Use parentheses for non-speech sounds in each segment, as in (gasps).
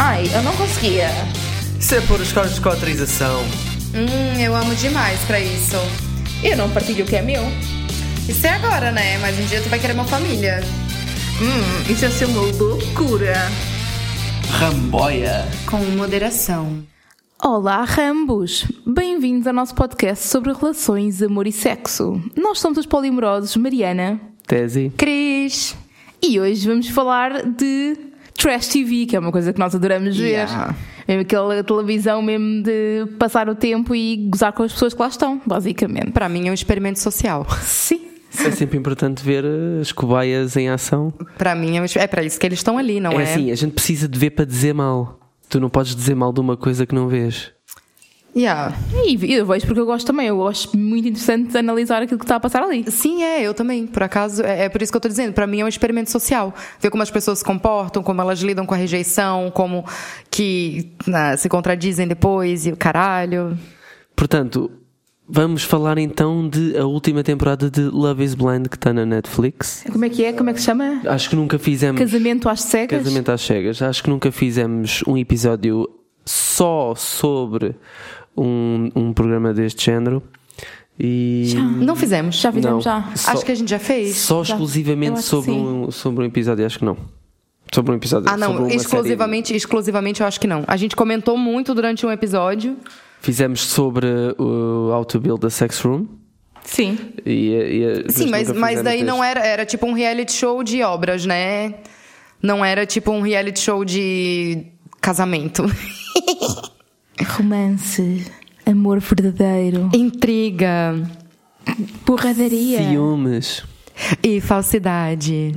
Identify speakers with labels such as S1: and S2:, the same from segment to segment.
S1: Ai, eu não conseguia.
S2: Isso é pôr os cortes com autorização.
S3: Hum, eu amo demais pra isso.
S1: Eu não partilho o que é meu.
S3: Isso é agora, né? Mas um dia tu vai querer uma família.
S1: Hum, isso ia ser uma loucura.
S2: Ramboia.
S3: Com moderação.
S1: Olá, Rambos! Bem-vindos ao nosso podcast sobre relações, amor e sexo. Nós somos os polimorosos Mariana
S2: Tese.
S3: Cris.
S1: e hoje vamos falar de Trash TV, que é uma coisa que nós adoramos
S3: Yeah.
S1: ver. Mesmo aquela televisão mesmo de passar o tempo e gozar com as pessoas que lá estão, basicamente.
S3: Pra mim é um experimento social.
S1: Sim.
S2: É sempre importante ver eh, as cobaias em ação.
S3: Pra mim é, um, é pra isso que eles estão ali, não
S2: é
S3: é?
S2: assim, a gente precisa de ver para dizer mal. Tu não podes dizer mal de uma coisa que não vês.
S3: Yeah.
S1: E eu vejo porque eu gosto também. Eu acho muito interessante de analisar aquilo que está a passar ali.
S3: Sim, é, eu também. Por acaso, é, é por isso que eu tô dizendo. Pra mim é um experimento social. Ver como as pessoas se comportam, como elas lidam com a rejeição, como que né, se contradizem depois e o caralho.
S2: Portanto, vamos falar então de a última temporada de Love is Blind que está na Netflix.
S1: Como é que é? Como é que se chama?
S2: Acho que nunca fizemos.
S1: Casamento às cegas?
S2: Casamento às cegas. Acho que nunca fizemos um episódio só sobre um, um programa deste género. E
S3: Não fizemos.
S1: Já fizemos,
S2: Não.
S1: já.
S2: Só-
S3: Acho que a gente já fez.
S2: só
S1: Já.
S2: Exclusivamente sobre um, sobre um episódio, acho que não. Sobre um episódio.
S3: Ah, não,
S2: sobre uma
S3: exclusivamente, exclusivamente eu acho que não. A gente comentou muito durante um episódio.
S2: série. Fizemos sobre o How to Build a Sex Room.
S1: Sim.
S2: E, e-
S3: Sim, mas, mas daí não era, era tipo um reality show de obras, né? Não era tipo um reality show de casamento. (laughs)
S1: Romance. Amor verdadeiro.
S3: Intriga
S1: Porradaria.
S2: Ciúmes.
S3: e falsidade.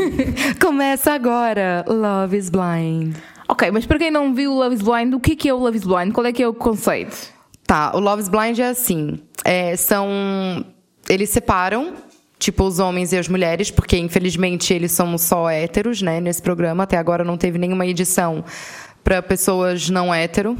S3: (laughs) Começa agora, Love is Blind.
S1: Ok, mas para quem não viu o Love is Blind, o que é que é o Love is Blind? Qual é que é o conceito?
S3: Tá, o Love is Blind é assim. é, são. Eles separam, tipo, os homens e as mulheres, porque infelizmente eles são só héteros, né? Nesse programa. Até agora não teve nenhuma edição para pessoas não hétero.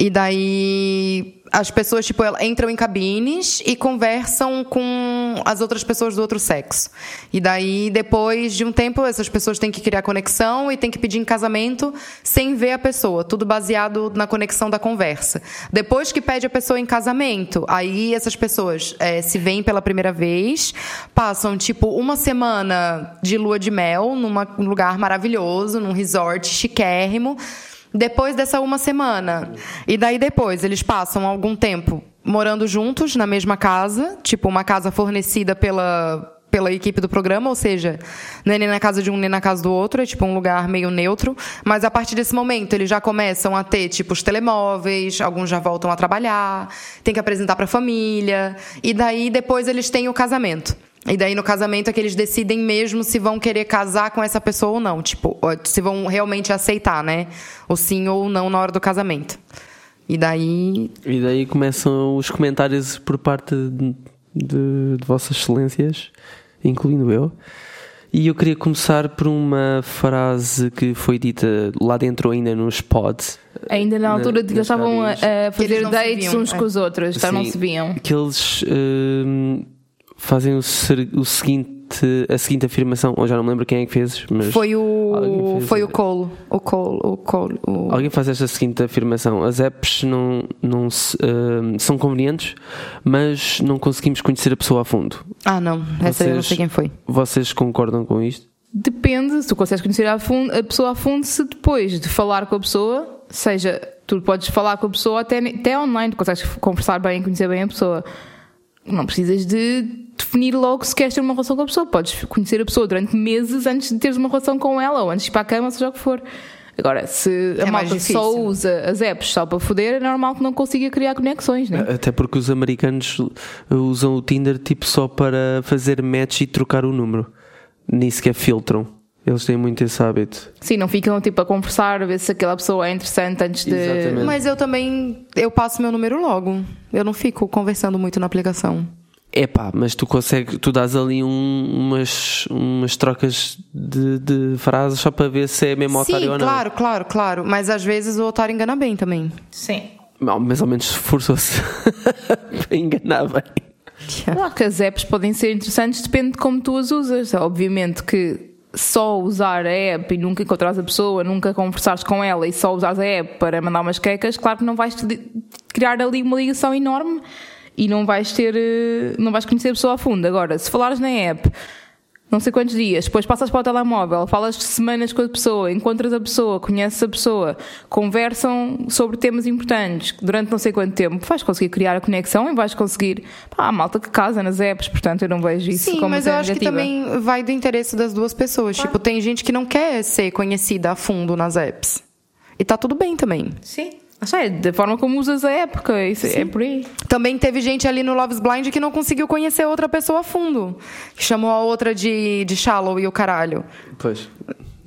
S3: E daí as pessoas, tipo, entram em cabines e conversam com as outras pessoas do outro sexo. E daí, depois de um tempo, essas pessoas têm que criar conexão e têm que pedir em casamento sem ver a pessoa. Tudo baseado na conexão da conversa. Depois que pede a pessoa em casamento, aí essas pessoas eh, se veem pela primeira vez, passam, tipo, uma semana de lua de mel num lugar maravilhoso, num resort chiquérrimo. Depois dessa uma semana. E daí depois eles passam algum tempo morando juntos na mesma casa, tipo uma casa fornecida pela pela equipe do programa, ou seja, não é nem na casa de um nem na casa do outro, é tipo um lugar meio neutro, mas a partir desse momento eles já começam a ter tipo os telemóveis, alguns já voltam a trabalhar, tem que apresentar para a família, e daí depois eles têm o casamento. E daí no casamento é que eles decidem mesmo se vão querer casar com essa pessoa ou não. Tipo, se vão realmente aceitar, né? O sim ou não na hora do casamento. E daí.
S2: E daí começam os comentários por parte de, de- de Vossas Excelências, incluindo eu. E eu queria começar por uma frase que foi dita lá dentro, ainda nos pods.
S1: Ainda na altura de que eles estavam a, a fazer dates
S3: viam,
S1: uns
S3: é.
S1: com os outros, então não se viam.
S2: Que eles hum, fazem o, ser- o seguinte, a seguinte afirmação, ou já não me lembro quem é que fez, mas
S3: Foi o.
S2: fez-
S3: Foi o Colo. O Colo. O Colo. o-
S2: alguém faz esta seguinte afirmação: as apps não, não se- hum, são convenientes, mas não conseguimos conhecer a pessoa a fundo.
S3: Ah, não. Essa eu não
S2: Vocês-
S3: sei quem foi.
S2: Vocês concordam com isto?
S1: Depende, se tu consegues conhecer a, fundo, a pessoa a fundo, se depois de falar com a pessoa, seja, tu podes falar com a pessoa até, até online, tu consegues conversar bem, conhecer bem a pessoa. Não precisas de definir logo se queres ter uma relação com a pessoa. Podes conhecer a pessoa durante meses antes de teres uma relação com ela, ou antes de ir para a cama, seja o que for. Agora, se a
S3: É mais
S1: malta só usa as apps só para foder, é normal que não consiga criar conexões, né?
S2: Até porque os americanos usam o Tinder tipo só para fazer match e trocar o número. Nem sequer filtram. Eles têm muito esse hábito.
S1: Sim, não ficam tipo a conversar, a ver se aquela pessoa é interessante antes de.
S2: Exatamente.
S3: Mas eu também. Eu passo meu número logo. Eu não fico conversando muito na aplicação.
S2: Epá, mas tu consegues, tu dás ali um- umas, umas trocas de, de frases só para ver se é mesmo
S3: Sim,
S2: otário ou não.
S3: claro, claro, claro. Mas às vezes o otário engana bem também.
S1: Sim.
S2: Não, mais ou menos esforçou-se (laughs) para enganar bem.
S1: Claro que as apps podem ser interessantes, depende de como tu as usas. Obviamente que só usar a app e nunca encontrares a pessoa, nunca conversares com ela e só usares a app para mandar umas quecas, claro que não vais criar ali uma ligação enorme e não vais ter, eh, não vais conhecer a pessoa a fundo. Agora, se falares na app, não sei quantos dias, depois passas para o telemóvel, falas semanas com a pessoa, encontras a pessoa, conheces a pessoa, conversam sobre temas importantes durante não sei quanto tempo, vais conseguir criar a conexão e vais conseguir. Pá, há malta que casa nas apps, portanto eu não vejo isso
S3: Sim,
S1: como
S3: mas eu acho que também vai do interesse das duas pessoas. Claro. Tipo, tem gente que não quer ser conhecida a fundo nas apps. E tá tudo bem também.
S1: Sim. Ah, é da forma como usas a época, isso é por aí.
S3: Também teve gente ali no Love's Blind que não conseguiu conhecer outra pessoa a fundo. Que chamou a outra de, de shallow e o caralho.
S2: Pois.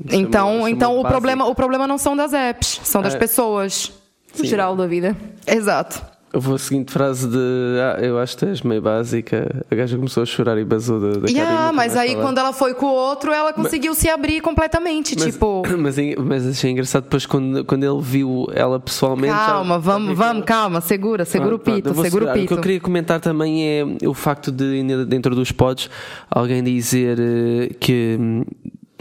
S3: Então, chamou, então o, problema, o problema não são das apps, são das é. pessoas.
S1: No geral da vida.
S3: Exato.
S2: Vou a seguinte frase de ah, eu acho que és meio básica. A gaja começou a chorar e basou da, da
S3: yeah, Mas aí quando ela foi com o outro, ela conseguiu mas, se abrir completamente.
S2: Mas,
S3: tipo. (clears throat)
S2: Mas, mas achei engraçado depois quando, quando ele viu ela pessoalmente.
S3: Calma, já, vamos, vamos, calma, segura, segura ah, o pito, segura o pito.
S2: O que eu queria comentar também é o facto de, dentro dos pods, alguém dizer eh, que. Hum,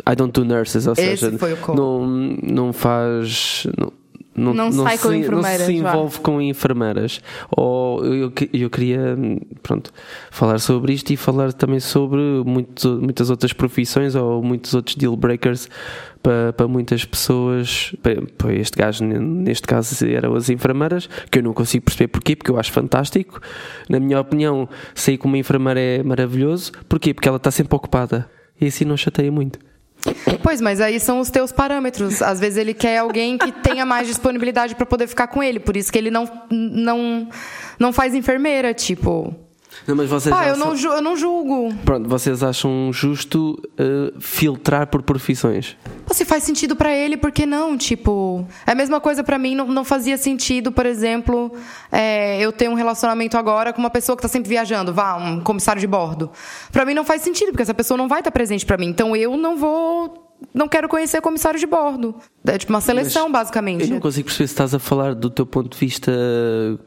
S2: I don't do nurses, ou
S3: Esse
S2: seja,
S3: não,
S2: não faz. Não,
S1: não, não, não, se.
S2: Não se envolve vá. com enfermeiras. Ou eu, eu queria pronto, falar sobre isto e falar também sobre muito, muitas outras profissões ou muitos outros deal breakers para, para muitas pessoas. Para, para este gajo, neste caso, eram as enfermeiras, que eu não consigo perceber porquê, porque eu acho fantástico. Na minha opinião, sair com uma enfermeira é maravilhoso. Porquê? Porque ela está sempre ocupada. E assim não chateia muito.
S3: Pois, mas aí são os teus parâmetros. Às vezes ele quer alguém que tenha mais disponibilidade para poder ficar com ele. Por isso que ele não, não, não faz enfermeira, tipo.
S2: Não, mas vocês
S3: Pá, eu, não, eu não julgo.
S2: Pronto, vocês acham justo uh, filtrar por profissões?
S3: Se faz sentido para ele, por que não? Tipo, é a mesma coisa para mim, não, não fazia sentido, por exemplo, é, eu ter um relacionamento agora com uma pessoa que tá sempre viajando, vá, um comissário de bordo. Para mim não faz sentido, porque essa pessoa não vai estar presente para mim. Então eu não vou não quero conhecer comissário de bordo. É tipo uma seleção, Mas basicamente.
S2: Eu não consigo perceber se estás a falar do teu ponto de vista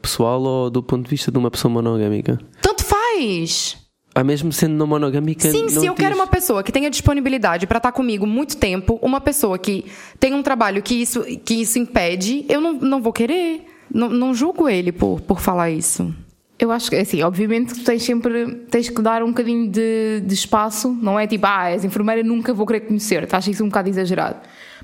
S2: pessoal ou do ponto de vista de uma pessoa monogâmica.
S3: Tanto faz.
S2: Ah, mesmo sendo não monogâmica.
S3: Sim, se eu quero uma pessoa que tenha disponibilidade para estar comigo muito tempo, uma pessoa que tem um trabalho que isso, que isso impede, eu não, não vou querer. Não, não julgo ele por, por falar isso.
S1: Eu acho que, assim, obviamente tens sempre tens que dar um bocadinho de, de espaço, não é tipo, ah, és enfermeira, nunca vou querer conhecer, acho isso um bocado exagerado.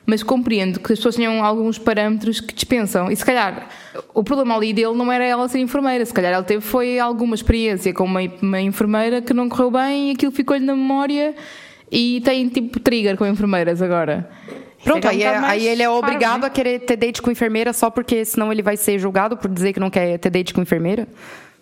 S1: Mas compreendo que as pessoas tenham alguns parâmetros que dispensam. E se calhar o problema ali dele não era ela ser enfermeira, se calhar ele teve foi alguma experiência com uma, uma enfermeira que não correu bem e aquilo ficou-lhe na memória e tem tipo trigger com enfermeiras agora.
S3: Pronto, aí, é, aí, ele é obrigado né? a querer ter date com enfermeira só porque senão ele vai ser julgado por dizer que não quer ter date com enfermeira?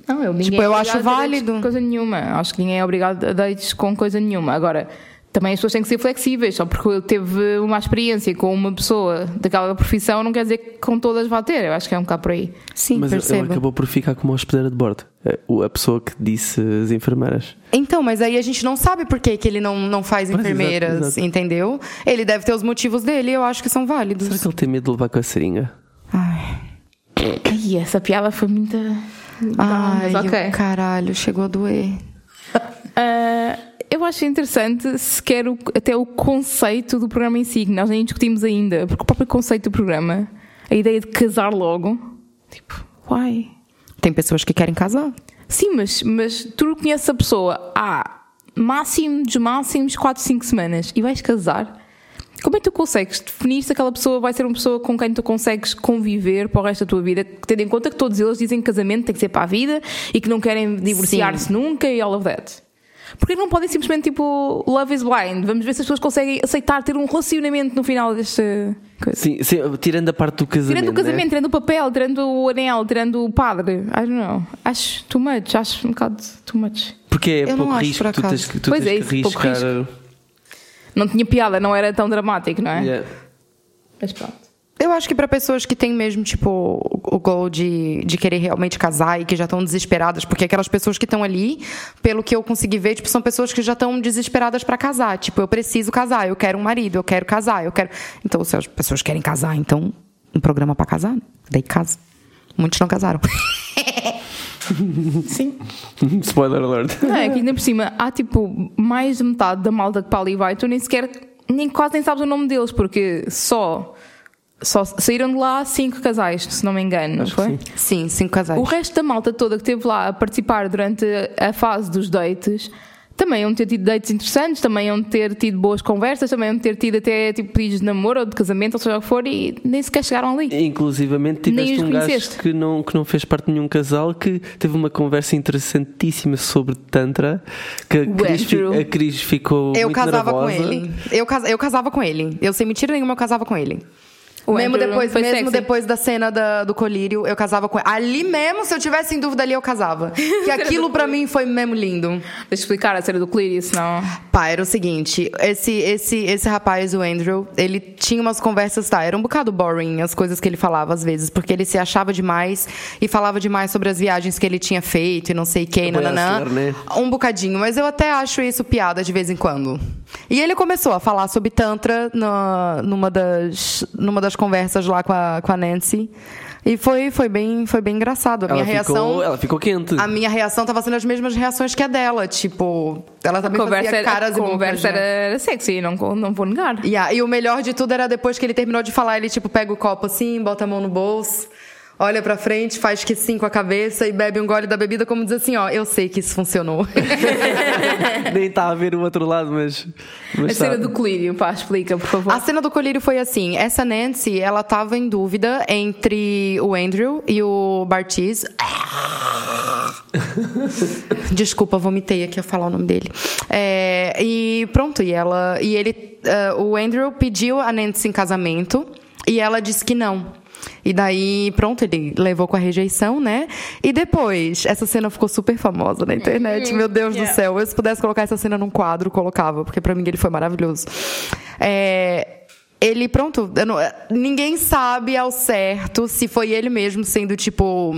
S1: Não, eu,
S3: tipo, eu é acho válido.
S1: Coisa nenhuma. Acho que ninguém é obrigado a dates com coisa nenhuma. Agora, também as pessoas têm que ser flexíveis. Só porque eu teve uma experiência com uma pessoa daquela profissão, não quer dizer que com todas vá ter. Eu acho que é um bocado por aí.
S3: Sim,
S2: Mas
S3: percebo.
S2: ele acabou por ficar como hospedeira de bordo. É, a pessoa que disse as enfermeiras.
S3: Então, mas aí a gente não sabe por que, que ele não, não faz enfermeiras, exato, exato. entendeu? Ele deve ter os motivos dele e eu acho que são válidos.
S2: Será que ele tem medo de levar com a seringa?
S3: Ai.
S1: Ai, essa piada foi muito.
S3: Ai, okay. caralho, chegou a doer.
S1: Uh, (laughs) eu acho interessante sequer o, até o conceito do programa em si, que nós nem discutimos ainda, porque o próprio conceito do programa, a ideia de casar logo, tipo, why?
S3: Tem pessoas que querem casar.
S1: Sim, mas, mas tu conheces a pessoa há máximo dos máximos 4, 5 semanas e vais casar. Como é que tu consegues definir se aquela pessoa vai ser uma pessoa com quem tu consegues conviver para o resto da tua vida, tendo em conta que todos eles dizem que casamento tem que ser para a vida e que não querem divorciar-se nunca e all of that? Porque não podem simplesmente tipo love is blind? Vamos ver se as pessoas conseguem aceitar ter um relacionamento no final desta coisa.
S2: Sim, sim tirando a parte do casamento.
S1: Tirando o casamento, né? tirando o papel, tirando o anel, tirando o padre. I don't know. Acho too much, acho um bocado too much.
S2: Porque é Eu pouco risco, tu tens, tu pois tens é, que arriscar
S1: não tinha piada, não era tão dramático, não é?
S2: Yeah.
S1: Mas pronto.
S3: Eu acho que para pessoas que têm mesmo, tipo, o goal de, de querer realmente casar e que já estão desesperadas, porque aquelas pessoas que estão ali, pelo que eu consegui ver, tipo, são pessoas que já estão desesperadas para casar. Tipo, eu preciso casar, eu quero um marido, eu quero casar, eu quero. Então, se as pessoas querem casar, então, um programa para casar, né? daí casa. Muitos não casaram. (laughs) (laughs)
S1: Sim. (laughs)
S2: Spoiler alert.
S1: Não, é que ainda por cima há tipo mais de metade da malta que para ali vai, tu nem sequer nem quase nem sabes o nome deles, porque só, só saíram de lá cinco casais, se não me engano, não
S2: Acho
S1: foi?
S2: sim.
S3: Sim, cinco casais.
S1: O resto da malta toda que esteve lá a participar durante a fase dos dates também iam ter tido dates interessantes, também iam ter tido boas conversas, também iam ter tido até tipo pedidos de namoro ou de casamento, ou seja o que for, e nem sequer chegaram ali.
S2: Inclusivamente
S1: Nem
S2: tiveste um gajo
S1: conheceste.
S2: que não, que não fez parte de nenhum casal que teve uma conversa interessantíssima sobre Tantra que a Cris, fi- a Cris ficou
S3: Eu
S2: muito
S3: casava com
S2: nervosa.
S3: ele. Eu, casa- eu casava com ele. Eu sem mentira nenhuma, eu casava com ele.
S1: O
S3: mesmo
S1: Andrew
S3: depois,
S1: foi
S3: mesmo
S1: sexy.
S3: depois da cena da- do colírio, eu casava com ele. Ali mesmo, se eu tivesse em dúvida ali, eu casava. (laughs) Que aquilo pra mim foi mesmo lindo.
S1: Deixa eu explicar a cena do Cleary, senão.
S3: Pá, era o seguinte, esse, esse, esse rapaz, o Andrew, ele tinha umas conversas, tá, era um bocado boring as coisas que ele falava às vezes, porque ele se achava demais e falava demais sobre as viagens que ele tinha feito e não sei quem,
S2: Apoiar
S3: nananã.
S2: né?
S3: Um bocadinho, mas eu até acho isso piada de vez em quando. E ele começou a falar sobre Tantra na, numa, das, numa das conversas lá com a, com a Nancy. E foi, foi, bem, foi bem engraçado. A
S2: Ela
S3: minha
S2: ficou,
S3: reação.
S2: ela ficou quente.
S3: A minha reação tava sendo as mesmas reações que a dela. Tipo, ela também
S1: conversa
S3: fazia
S1: era,
S3: caras e bocas,
S1: conversa
S3: né?
S1: era, era sexy, não, não vou negar.
S3: Yeah, E o melhor de tudo era depois que ele terminou de falar, ele tipo pega o copo assim, bota a mão no bolso, olha pra frente, faz que sim com a cabeça e bebe um gole da bebida como diz assim, ó, eu sei que isso funcionou. (laughs)
S2: Nem está a ver o outro lado, mas. mas
S1: A cena
S2: tá.
S1: do Cleary, pá, explica, por favor.
S3: A cena do colírio foi assim, essa Nancy, ela tava em dúvida entre o Andrew e o Bartiz. (laughs) Desculpa, vomitei aqui a falar o nome dele. É, e pronto, e ela e ele, eh, o Andrew pediu a Nancy em casamento e ela disse que não. E daí, pronto, ele levou com a rejeição, né? E depois, essa cena ficou super famosa na internet. Meu Deus do céu. Eu, se pudesse colocar essa cena num quadro, colocava, porque pra mim ele foi maravilhoso. É, ele, pronto, não- ninguém sabe ao certo se foi ele mesmo sendo tipo.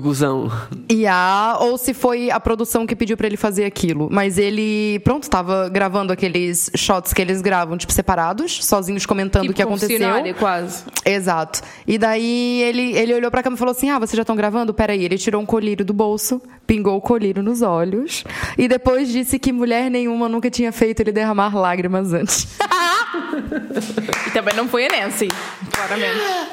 S2: Gozão.
S3: IA ou se foi a produção que pediu pra ele fazer aquilo. Mas ele, pronto, tava gravando aqueles shots que eles gravam, tipo, separados, sozinhos comentando
S1: tipo
S3: o que aconteceu.
S1: confessionário, quase.
S3: Exato. E daí ele, ele olhou pra câmera e falou assim: Ah, vocês já estão gravando? Peraí. Ele tirou um colírio do bolso, pingou o colírio nos olhos e depois disse que mulher nenhuma nunca tinha feito ele derramar lágrimas antes. (laughs)
S1: E também não foi a Nancy, claramente. (laughs)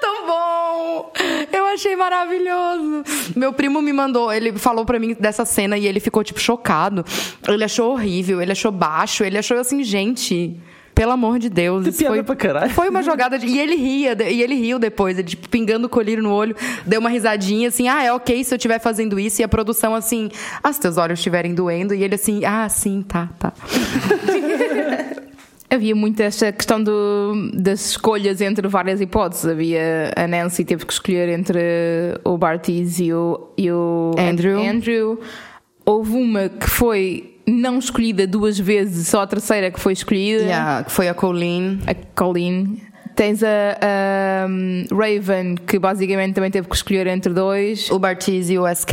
S3: Tão bom! Eu achei maravilhoso. Meu primo me mandou, ele falou pra mim dessa cena e ele ficou, tipo, chocado. Ele achou horrível, ele achou baixo, ele achou assim, gente. Pelo amor de Deus. Isso foi,
S2: pra caralho.
S3: foi uma jogada de. E ele ria, e ele riu depois, ele, tipo, pingando o colírio no olho, deu uma risadinha assim, ah, é ok se eu estiver fazendo isso, e a produção assim, ah, se teus olhos estiverem doendo, e ele assim, ah, sim, tá, tá. (laughs)
S1: Havia muito esta questão do, das escolhas entre várias hipóteses. Havia a Nancy teve que escolher entre o Bartiz e o, e o
S3: Andrew.
S1: Andrew. Houve uma que foi não escolhida duas vezes, só a terceira que foi escolhida.
S3: Yeah, foi a Colleen.
S1: A Colleen. Tens a, a, um, Raven, que basicamente também teve que escolher entre dois.
S3: O Bartiz e o SK.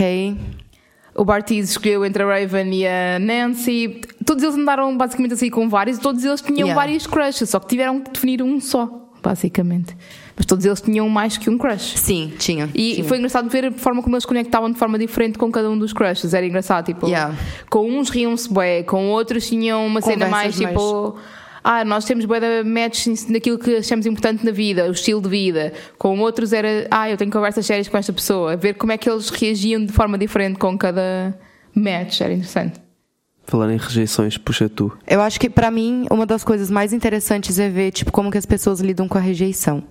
S1: O Bartiz escolheu entre a Raven e a Nancy. Todos eles andaram basicamente assim com vários, todos eles tinham
S3: Yeah.
S1: vários crushes, só que tiveram que definir um só, basicamente. Mas todos eles tinham mais que um crush.
S3: Sim, tinha.
S1: E
S3: tinha.
S1: foi engraçado ver a forma como eles conectavam de forma diferente com cada um dos crushes. Era engraçado, tipo,
S3: Yeah.
S1: com uns riam-se bué, com outros tinham uma cena mais
S3: Conversas
S1: tipo. Ah, nós temos de match naquilo que achamos importante na vida, o estilo de vida. Com outros era, ah, eu tenho conversas sérias com esta pessoa. Ver como é que eles reagiam de forma diferente com cada match. Era interessante.
S2: Falar em rejeições, puxa tu.
S3: Eu acho que pra mim uma das coisas mais interessantes é ver tipo como que as pessoas lidam com a rejeição,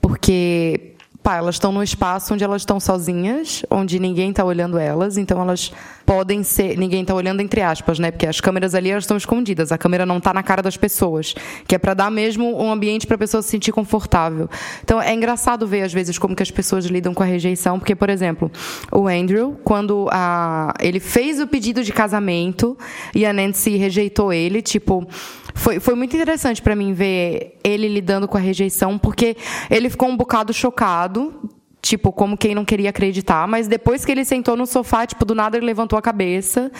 S3: porque pá, elas estão num espaço onde elas estão sozinhas, onde ninguém está olhando elas, então elas podem ser, ninguém está olhando entre aspas, né? Porque as câmeras ali elas estão escondidas, a câmera não está na cara das pessoas, que é para dar mesmo um ambiente para a pessoa se sentir confortável. Então é engraçado ver às vezes como que as pessoas lidam com a rejeição, porque por exemplo, o Andrew, quando a ele fez o pedido de casamento e a Nancy rejeitou ele, tipo, foi, foi muito interessante para mim ver ele lidando com a rejeição, porque ele ficou um bocado chocado, tipo, como quem não queria acreditar, mas depois que ele sentou no sofá, tipo, do nada ele levantou a cabeça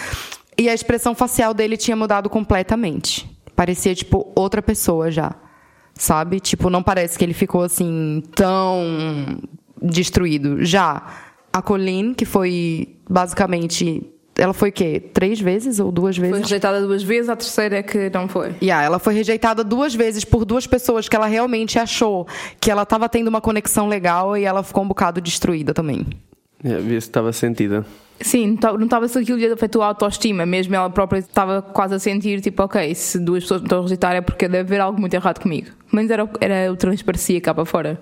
S3: e a expressão facial dele tinha mudado completamente. Parecia, tipo, outra pessoa já. Sabe? Tipo, não parece que ele ficou assim tão destruído. Já a Colleen, que foi basicamente ela foi o quê? Três vezes ou duas vezes?
S1: Foi rejeitada duas vezes, a terceira é que não foi.
S3: Yeah, ela foi rejeitada duas vezes por duas pessoas que ela realmente achou que ela estava tendo uma conexão legal e ela ficou um bocado destruída também.
S2: É, ver se estava sentida.
S1: Sim, não estava se aquilo lhe afetou a autoestima, mesmo ela própria estava quase a sentir, tipo, ok, se duas pessoas me estão a rejeitar é porque deve haver algo muito errado comigo. Mas era, era o transparecia cá para fora.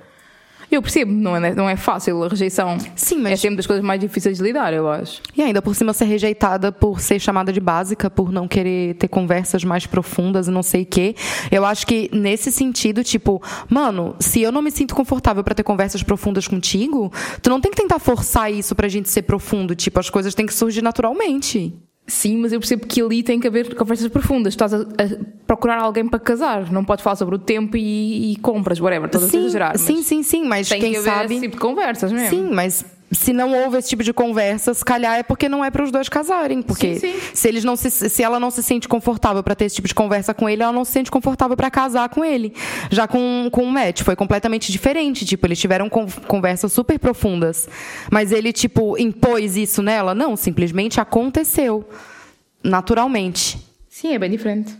S1: Eu percebo, não é, não é fácil a rejeição.
S3: Sim, mas-
S1: É sempre das coisas mais difíceis de lidar, eu acho.
S3: E ainda por cima ser rejeitada por ser chamada de básica, por não querer ter conversas mais profundas e não sei o quê. Eu acho que nesse sentido, tipo, mano, se eu não me sinto confortável pra ter conversas profundas contigo, tu não tem que tentar forçar isso pra gente ser profundo. Tipo, as coisas têm que surgir naturalmente.
S1: Sim, mas eu percebo que ali tem que haver conversas profundas. Estás a, a procurar alguém para casar. Não podes falar sobre o tempo e, e compras, whatever. A
S3: Sim,
S1: exagerar. mas
S3: sim, sim, sim, mas
S1: Tem
S3: quem
S1: que haver
S3: sabe.
S1: esse tipo de conversas mesmo.
S3: Sim, mas se não houve esse tipo de conversa, se calhar é porque não é para os dois casarem. Porque
S1: Sim, sim.
S3: se eles não se, se ela não se sente confortável para ter esse tipo de conversa com ele, ela não se sente confortável para casar com ele. Já com, com o Matt foi completamente diferente. Tipo, eles tiveram con- conversas super profundas. Mas ele, tipo, impôs isso nela? Não, simplesmente aconteceu. Naturalmente.
S1: Sim, é bem diferente.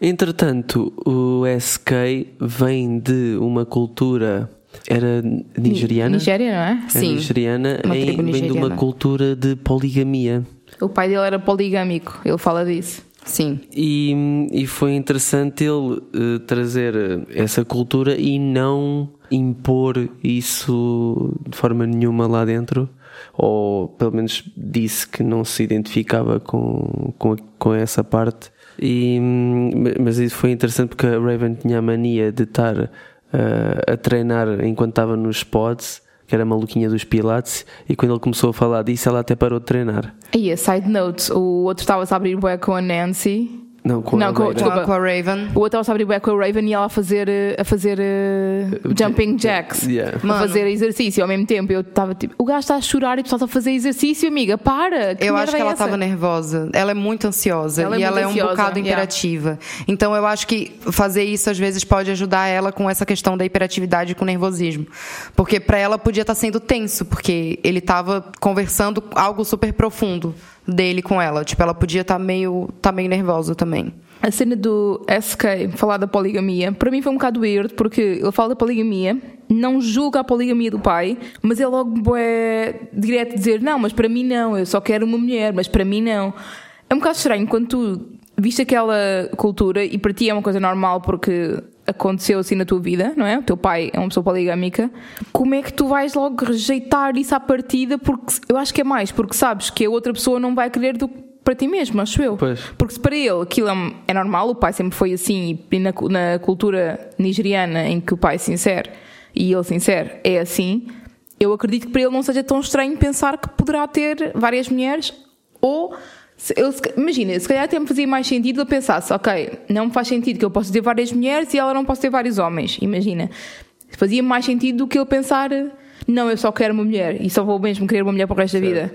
S2: Entretanto, o SK vem de uma cultura. Era nigeriana?
S1: Nigéria, não é?
S2: É
S3: Sim.
S2: nigeriana,
S3: Uma
S2: em-
S3: tribo
S2: vem de uma
S3: nigeriana.
S2: cultura de poligamia.
S1: O pai dele era poligâmico. Ele fala disso.
S3: Sim.
S2: E, e foi interessante ele eh, trazer eh, essa cultura e não impor isso de forma nenhuma lá dentro, ou pelo menos disse que não se identificava com, com, com essa parte. E, hum, mas isso foi interessante porque a Raven tinha a mania de estar eh, a treinar enquanto estava nos pods, que era a maluquinha dos Pilates, e quando ele começou a falar disso, ela até parou de treinar.
S1: E a side note, o outro estava-se a abrir bué com a Nancy.
S2: Não, com
S1: Não,
S2: a
S1: com-
S2: Raven.
S1: desculpa.
S3: Com a Raven.
S1: O outro estava-se a abrir bué com a Raven e ela a fazer, eh, a fazer eh, jumping jacks.
S2: Yeah.
S1: A fazer exercício ao mesmo tempo. Eu estava tipo, o gajo está a chorar e tu estás a fazer exercício, amiga, para! Que
S3: Eu acho que
S1: é
S3: ela estava nervosa. Ela é muito ansiosa
S1: Ela é
S3: e
S1: muito
S3: ela é um
S1: ansiosa,
S3: bocado
S1: yeah.
S3: imperativa. Então eu acho que fazer isso às vezes pode ajudar ela com essa questão da hiperatividade e com o nervosismo. Porque para ela podia estar sendo tenso, porque ele estava conversando algo super profundo dele com ela. Tipo, ela podia estar meio, tá meio nervosa também.
S1: A cena do SK falar da poligamia, para mim foi um bocado weird, porque ele fala da poligamia, não julga a poligamia do pai, mas é logo é direto dizer: Não, mas para mim não, eu só quero uma mulher, mas para mim não. É um bocado estranho quando tu viste aquela cultura e para ti é uma coisa normal porque aconteceu assim na tua vida, não é? O teu pai é uma pessoa poligâmica. Como é que tu vais logo rejeitar isso à partida? Porque eu acho que é mais, porque sabes que a outra pessoa não vai querer do que para ti mesmo, acho eu.
S2: Pois.
S1: Porque se para ele aquilo é- é normal, o pai sempre foi assim, e na, na cultura nigeriana em que o pai se insere e ele se insere é assim, eu acredito que para ele não seja tão estranho pensar que poderá ter várias mulheres ou. Se- ca- imagina, se calhar até me fazia mais sentido eu pensasse, ok, não me faz sentido que eu possa ter várias mulheres e ela não possa ter vários homens. Imagina, fazia mais sentido do que ele pensar, não, eu só quero uma mulher e só vou mesmo querer uma mulher para o resto da vida.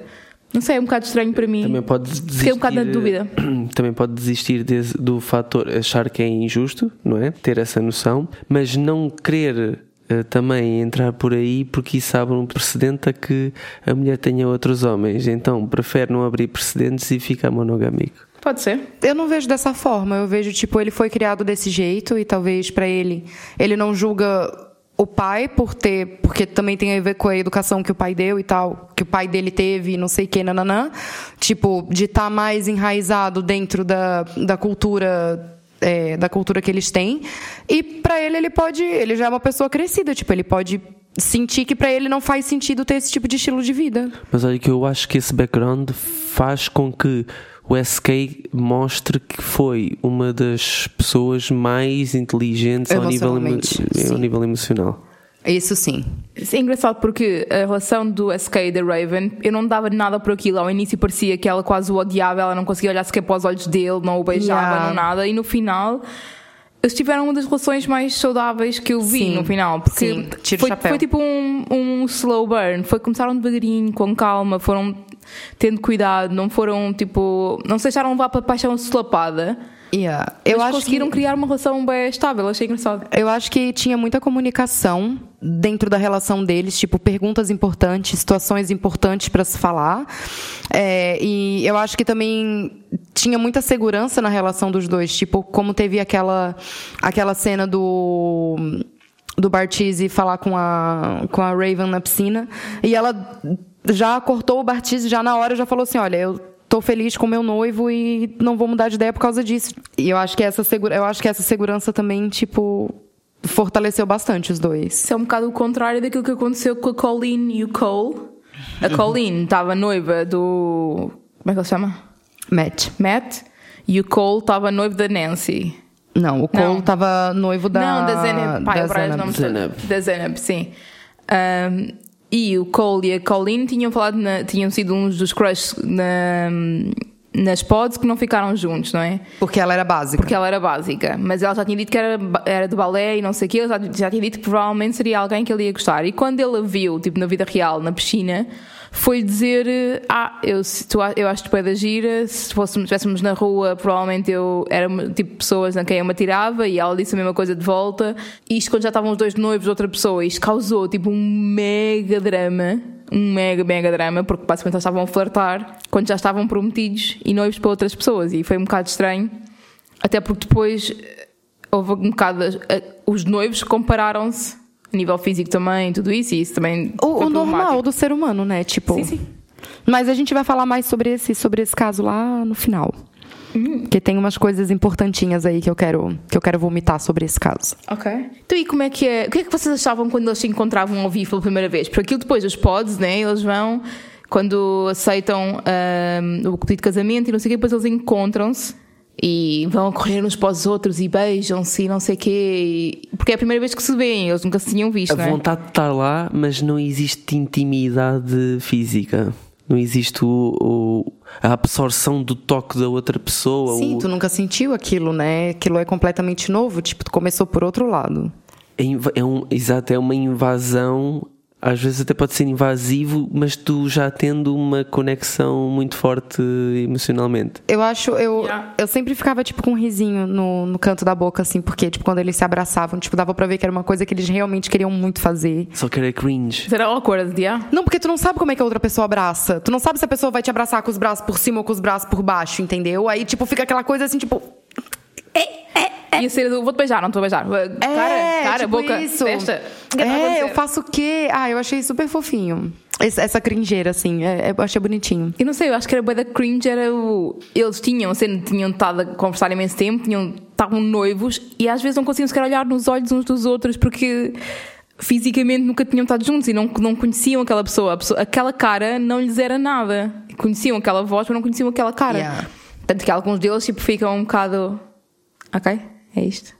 S1: Não sei, é um bocado estranho para mim.
S2: Também pode desistir,
S1: Fiquei um bocado na dúvida. (clears throat)
S2: Também pode desistir desse- do fator achar que é injusto, não é? Ter essa noção, mas não querer também entrar por aí porque isso abre um precedente a que a mulher tenha outros homens. Então prefere não abrir precedentes e ficar monogâmico.
S1: Pode ser.
S3: Eu não vejo dessa forma. Eu vejo, tipo, ele foi criado desse jeito e talvez pra ele, ele não julga o pai por ter, porque também tem a ver com a educação que o pai deu e tal, que o pai dele teve, e não sei o que, nananã. Tipo, de estar mais enraizado dentro da, da cultura. É, da cultura que eles têm. E pra ele, ele pode. Ele já é uma pessoa crescida, tipo, ele pode sentir que pra ele não faz sentido ter esse tipo de estilo de vida.
S2: Mas olha que eu acho que esse background faz com que o SK mostre que foi uma das pessoas mais inteligentes ao nível, emo- ao nível emocional.
S3: Isso sim.
S1: É engraçado porque a relação do SK e da Raven, eu não dava nada por aquilo. Ao início parecia que ela quase o odiava, ela não conseguia olhar sequer para os olhos dele, não o beijava,
S3: Yeah.
S1: não nada. E no final, eles tiveram uma das relações mais saudáveis que eu vi
S3: Sim.
S1: no final. Porque
S3: Sim. Tiro
S1: foi,
S3: chapéu.
S1: foi tipo um, um slow burn. Foi, começaram devagarinho, com calma, foram tendo cuidado, não foram tipo. Não se deixaram levar para a paixão solapada.
S3: Yeah. Eu
S1: Eles
S3: acho
S1: conseguiram
S3: que...
S1: criar uma relação bem estável, achei engraçado.
S3: Eu acho que tinha muita comunicação dentro da relação deles, tipo perguntas importantes, situações importantes para se falar. É, e eu acho que também tinha muita segurança na relação dos dois, tipo como teve aquela aquela cena do do Bartizi falar com a com a Raven na piscina e ela já cortou o Bartizi já na hora já falou assim, olha, eu tô feliz com meu noivo e não vou mudar de ideia por causa disso. E eu acho que essa segura, eu acho que essa segurança também, tipo, fortaleceu bastante os dois.
S1: Isso é um bocado o contrário daquilo que aconteceu com a Colleen e o Cole. A Colleen (laughs) estava noiva do. Como é que ele se chama?
S3: Matt.
S1: Matt. E o Cole estava noivo da Nancy.
S3: Não, o Cole estava noivo da
S1: Não, da Zeneb. Pai,
S3: da
S2: Zeneb.
S1: Da Zeneb, sim. Um, e o Cole e a Colleen tinham falado, na- tinham sido uns dos crushes na, nas pods que não ficaram juntos, não é?
S3: Porque ela era básica.
S1: Porque ela era básica, mas ela já tinha dito que era, era de balé e não sei o quê, ela já, já tinha dito que provavelmente seria alguém que ele ia gostar. E quando ele a viu, tipo, na vida real, na piscina, foi dizer: Ah, eu, tu, eu acho-te bem da gira, se estivéssemos na rua, provavelmente eu era tipo pessoas a quem eu me atirava, e ela disse a mesma coisa de volta. Isto quando já estavam os dois noivos de outra pessoa, isto causou tipo um mega drama. Um mega, mega drama, porque basicamente eles estavam a flertar quando já estavam prometidos e noivos para outras pessoas, e foi um bocado estranho. Até porque depois eh, houve um bocado. eh, Os noivos compararam-se nível físico também, tudo isso, e isso também.
S3: O, o normal do ser humano, né? Tipo.
S1: Sim, sim.
S3: Mas a gente vai falar mais sobre esse, sobre esse caso lá no final.
S1: Hum.
S3: Porque tem umas coisas importantinhas aí que eu quero, que eu quero vomitar sobre esse caso.
S1: Ok. Então, e como é que é? O que é que vocês achavam quando eles se encontravam ao vivo pela primeira vez? Porque aquilo depois, os pods, né? Eles vão, quando aceitam ahm, o pedido de casamento e não sei o quê, depois eles encontram-se e vão a correr uns para os outros e beijam-se e não sei o quê. e- Porque é a primeira vez que se veem, eles nunca se tinham visto,
S2: A
S1: não é?
S2: vontade de estar lá, mas não existe intimidade física. Não existe o, o- a absorção do toque da outra pessoa.
S3: Sim,
S2: o-
S3: tu nunca sentiu aquilo, né? Aquilo é completamente novo. Tipo, tu começou por outro lado.
S2: é, é um, exato, é uma invasão. Às vezes até pode ser invasivo, mas tu já tendo uma conexão muito forte emocionalmente.
S3: Eu acho, eu,
S1: Yeah.
S3: eu sempre ficava, tipo, com um risinho no, no canto da boca, assim, porque, tipo, quando eles se abraçavam, tipo, dava pra ver que era uma coisa que eles realmente queriam muito fazer.
S2: Só que era cringe.
S1: Será awkward, yeah?
S3: Não, porque tu não sabe como é que a outra pessoa abraça. Tu não sabe se a pessoa vai te abraçar com os braços por cima ou com os braços por baixo, entendeu? Aí, tipo, fica aquela coisa assim, tipo.
S1: E a cena do vou-te beijar, não estou a beijar. Cara,
S3: é,
S1: cara,
S3: tipo
S1: boca,
S3: isso.
S1: testa. Que é a
S3: É, eu faço o quê? Ah, eu achei super fofinho. Essa cringeira, assim, é- é- eu achei bonitinho.
S1: Eu não sei, eu acho que era bué da cringe, era o... Eles tinham, sendo, tinham estado a conversar imenso tempo, tinham, estavam noivos e às vezes não conseguiam sequer olhar nos olhos uns dos outros porque fisicamente nunca tinham estado juntos e não, não conheciam aquela pessoa. Pessoa- Aquela cara não lhes era nada. Conheciam aquela voz, mas não conheciam aquela cara.
S3: Yeah.
S1: Tanto que alguns deles tipo, ficam um bocado... Ok, é isto.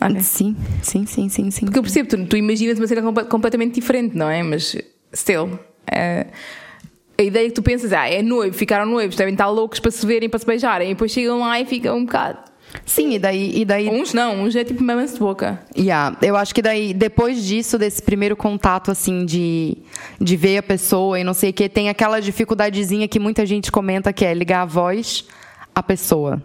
S1: Ok.
S3: Sim, sim, sim, sim, sim.
S1: Porque eu percebo, tu, tu imaginas uma cena completamente diferente, não é? Mas, still, é, a ideia que tu pensas, ah, é noivo, ficaram noivos, devem estar loucos para se verem, para se beijarem, e depois chegam lá e ficam um bocado.
S3: Sim, e daí, e daí
S1: Uns não, uns é tipo mamãe de boca.
S3: Yeah, eu acho que daí, depois disso, desse primeiro contato, assim, de, de ver a pessoa e não sei o que, tem aquela dificuldadezinha que muita gente comenta que é ligar a voz à pessoa.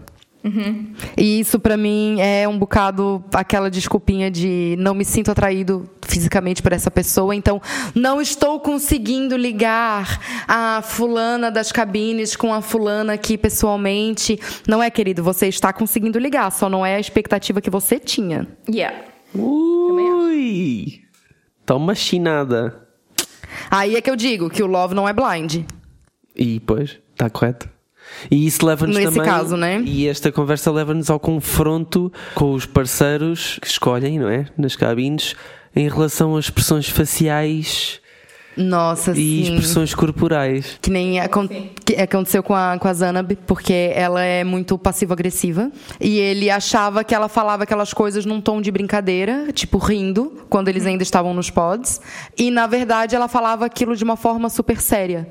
S3: E isso pra mim é um bocado aquela desculpinha de não me sinto atraído fisicamente por essa pessoa, então não estou conseguindo ligar a fulana das cabines com a fulana aqui pessoalmente. Não é, querido, você está conseguindo ligar, só não é a expectativa que você tinha.
S1: Yeah.
S2: Ui! Toma chinada.
S3: Aí é que eu digo que o love não é blind.
S2: E pois, está correto. E isso leva-nos também.
S3: caso, né?
S2: E esta conversa leva-nos ao confronto com os parceiros que escolhem, não é? Nas cabines, em relação às expressões faciais
S3: Nossa,
S2: e
S3: sim.
S2: expressões corporais.
S3: Que nem acon- que aconteceu com a, com a Zanab, porque ela é muito passivo-agressiva. E ele achava que ela falava aquelas coisas num tom de brincadeira, tipo rindo, quando eles ainda estavam nos pods. E, na verdade, ela falava aquilo de uma forma super séria.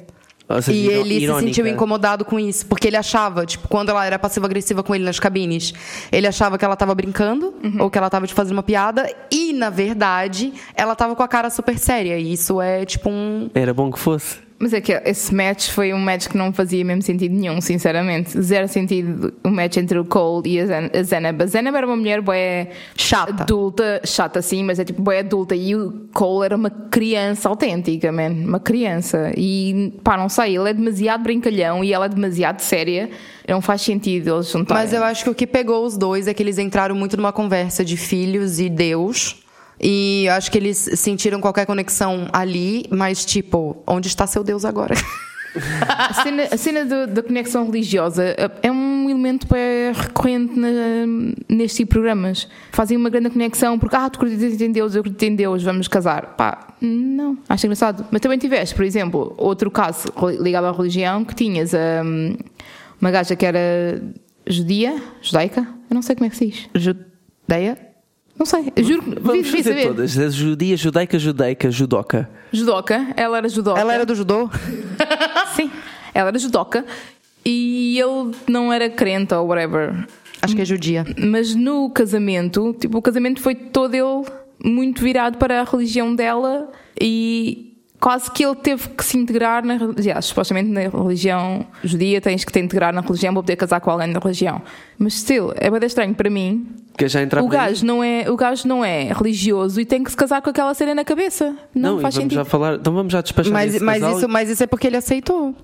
S2: Seja,
S3: E ele se
S2: irônica.
S3: sentiu incomodado com isso, porque ele achava, tipo, quando ela era passiva-agressiva com ele nas cabines, ele achava que ela tava brincando, ou que ela tava te fazendo uma piada, e, na verdade, ela tava com a cara super séria. E isso é, tipo, um.
S2: Era bom que fosse.
S1: Mas é que esse match foi um match que não fazia mesmo sentido nenhum, sinceramente. Zero sentido o match entre o Cole e a, Zen a Zenab. A Zenab era uma mulher boé
S3: Chata.
S1: adulta, chata sim, mas é tipo boé adulta. E o Cole era uma criança autêntica, man. Uma criança. E pá, não sei, ele é demasiado brincalhão e ela é demasiado séria. Não faz sentido eles juntarem.
S3: Mas eu acho que o que pegou os dois é que eles entraram muito numa conversa de filhos e Deus. E eu acho que eles sentiram qualquer conexão ali, mas tipo, onde está seu Deus agora? (laughs)
S1: A cena, a cena do- da conexão religiosa é um elemento bem recorrente na, nestes tipo de programas. Fazem uma grande conexão porque, ah, tu acreditas em Deus, eu acredito em Deus, vamos casar. Pá, não, acho engraçado. Mas também tiveste, por exemplo, outro caso ligado à religião que tinhas hum, uma gaja que era judia, judaica, eu não sei como é que se diz. Judeia? Não sei, juro que
S2: Vamos fazer
S1: saber.
S2: todas. A judia, judaica, judaica, judoca.
S1: Judoca, ela era judoca.
S3: Ela era do judô? (laughs)
S1: Sim, ela era judoca e ele não era crente ou whatever.
S3: Acho que é judia.
S1: Mas no casamento, tipo, o casamento foi todo ele muito virado para a religião dela e quase que ele teve que se integrar na religião. Supostamente na religião judia tens que te integrar na religião para poder casar com alguém da religião. Mas still, é bem estranho para mim.
S2: Que já entrar
S1: O gajo, não é, o gajo não é religioso e tem que se casar com aquela cena na cabeça. Não,
S2: Não,
S1: faz
S2: vamos
S1: sentido.
S2: já falar. Então vamos já despachar
S3: Mas,
S2: esse
S3: mas,
S2: casal.
S3: isso, mas isso é porque ele aceitou.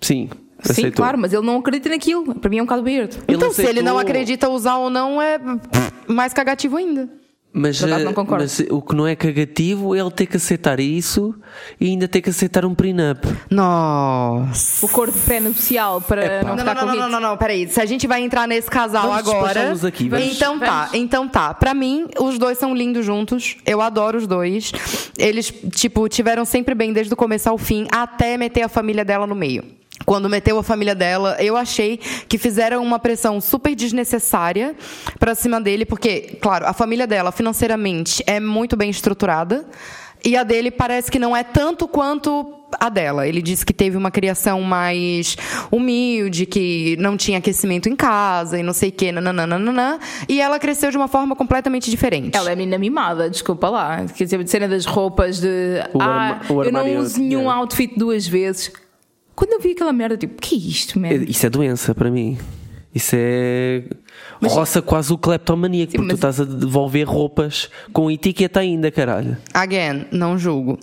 S2: Sim,
S1: Sim,
S2: aceitou.
S1: claro, mas ele não acredita naquilo. Para mim é um bocado weird.
S2: Ele
S3: então, se ele não
S2: aceitou-
S3: acredita usar ou não, é mais cagativo ainda.
S2: Mas, eh,
S1: não concordo.
S2: mas o que não é cagativo é ele ter que aceitar isso e ainda ter que aceitar um prenup.
S3: Nossa.
S1: O corpo pré-nupcial para não
S3: Não,
S1: ficar
S3: não,
S1: com
S3: não, não,
S1: hits.
S3: não, não, peraí. Se a gente vai entrar nesse casal
S2: Vamos
S3: agora.
S2: aqui, vamos.
S3: Então tá,
S1: Vamos.
S3: então tá. Pra mim, os dois são lindos juntos. Eu adoro os dois. Eles, tipo, tiveram sempre bem desde o começo ao fim, até meter a família dela no meio. Quando meteu a família dela, eu achei que fizeram uma pressão super desnecessária pra cima dele, porque, claro, a família dela financeiramente é muito bem estruturada. E a dele parece que não é tanto quanto a dela. Ele disse que teve uma criação mais humilde, que não tinha aquecimento em casa e não sei o quê, nananana. E ela cresceu de uma forma completamente diferente.
S1: Ela é menina mimada, desculpa lá. Quer dizer, a cena das roupas de.
S2: O
S1: ah,
S2: arma- o
S1: eu não uso nenhum
S2: yeah.
S1: outfit duas vezes. Quando eu vi aquela merda, tipo, que é isto, man?
S2: Isso é doença para mim. Isso é. roça quase o cleptomaníaco, porque
S1: mas-
S2: tu estás a devolver roupas com etiqueta ainda, caralho.
S3: Again, não julgo.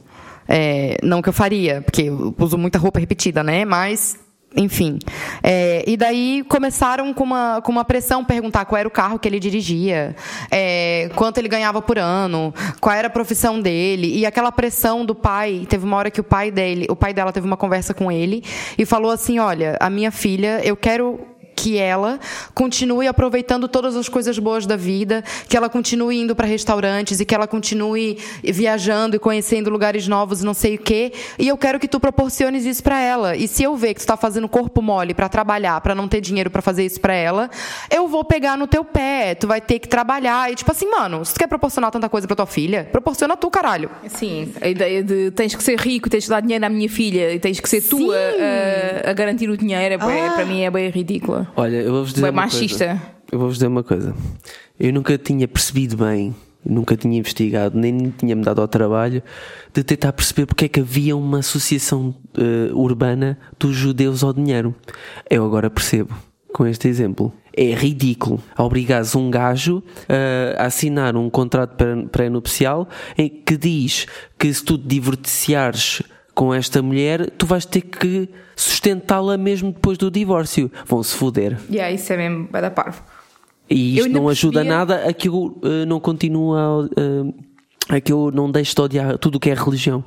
S3: É, não que eu faria, porque eu uso muita roupa repetida, né? Mas, enfim. É, e daí começaram com uma, com uma pressão perguntar qual era o carro que ele dirigia, é, quanto ele ganhava por ano, qual era a profissão dele. E aquela pressão do pai, teve uma hora que o pai dele, o pai dela teve uma conversa com ele e falou assim: olha, a minha filha, eu quero que ela continue aproveitando todas as coisas boas da vida, que ela continue indo para restaurantes e que ela continue viajando e conhecendo lugares novos, e não sei o quê. E eu quero que tu proporciones isso para ela. E se eu ver que tu tá fazendo corpo mole para trabalhar, para não ter dinheiro para fazer isso para ela, eu vou pegar no teu pé. Tu vai ter que trabalhar e tipo assim, mano, se tu quer proporcionar tanta coisa para tua filha, proporciona tu, caralho.
S1: Sim, a ideia de tens que ser rico, tens que dar dinheiro à minha filha e tens que ser tu
S3: Sim.
S1: a, a- a garantir o dinheiro, é,
S3: Ah.
S1: para mim é bem ridícula.
S2: Olha, eu vou-vos dizer. Uma
S1: machista.
S2: Coisa. Eu vou-vos dizer uma coisa. Eu nunca tinha percebido bem, nunca tinha investigado, nem tinha-me dado ao trabalho de tentar perceber porque é que havia uma associação eh, urbana dos judeus ao dinheiro. Eu agora percebo, com este exemplo. É ridículo obrigares um gajo eh, a assinar um contrato pré- pré-nupcial em que diz que se tu te divorciares com esta mulher, tu vais ter que sustentá-la mesmo depois do divórcio. Vão-se foder.
S1: E yeah, isso é mesmo, vai dar parvo.
S2: E isto não ajuda
S1: percebia-
S2: nada a que eu eh, não continue a, eh, a que eu não deixe de odiar tudo o que é religião.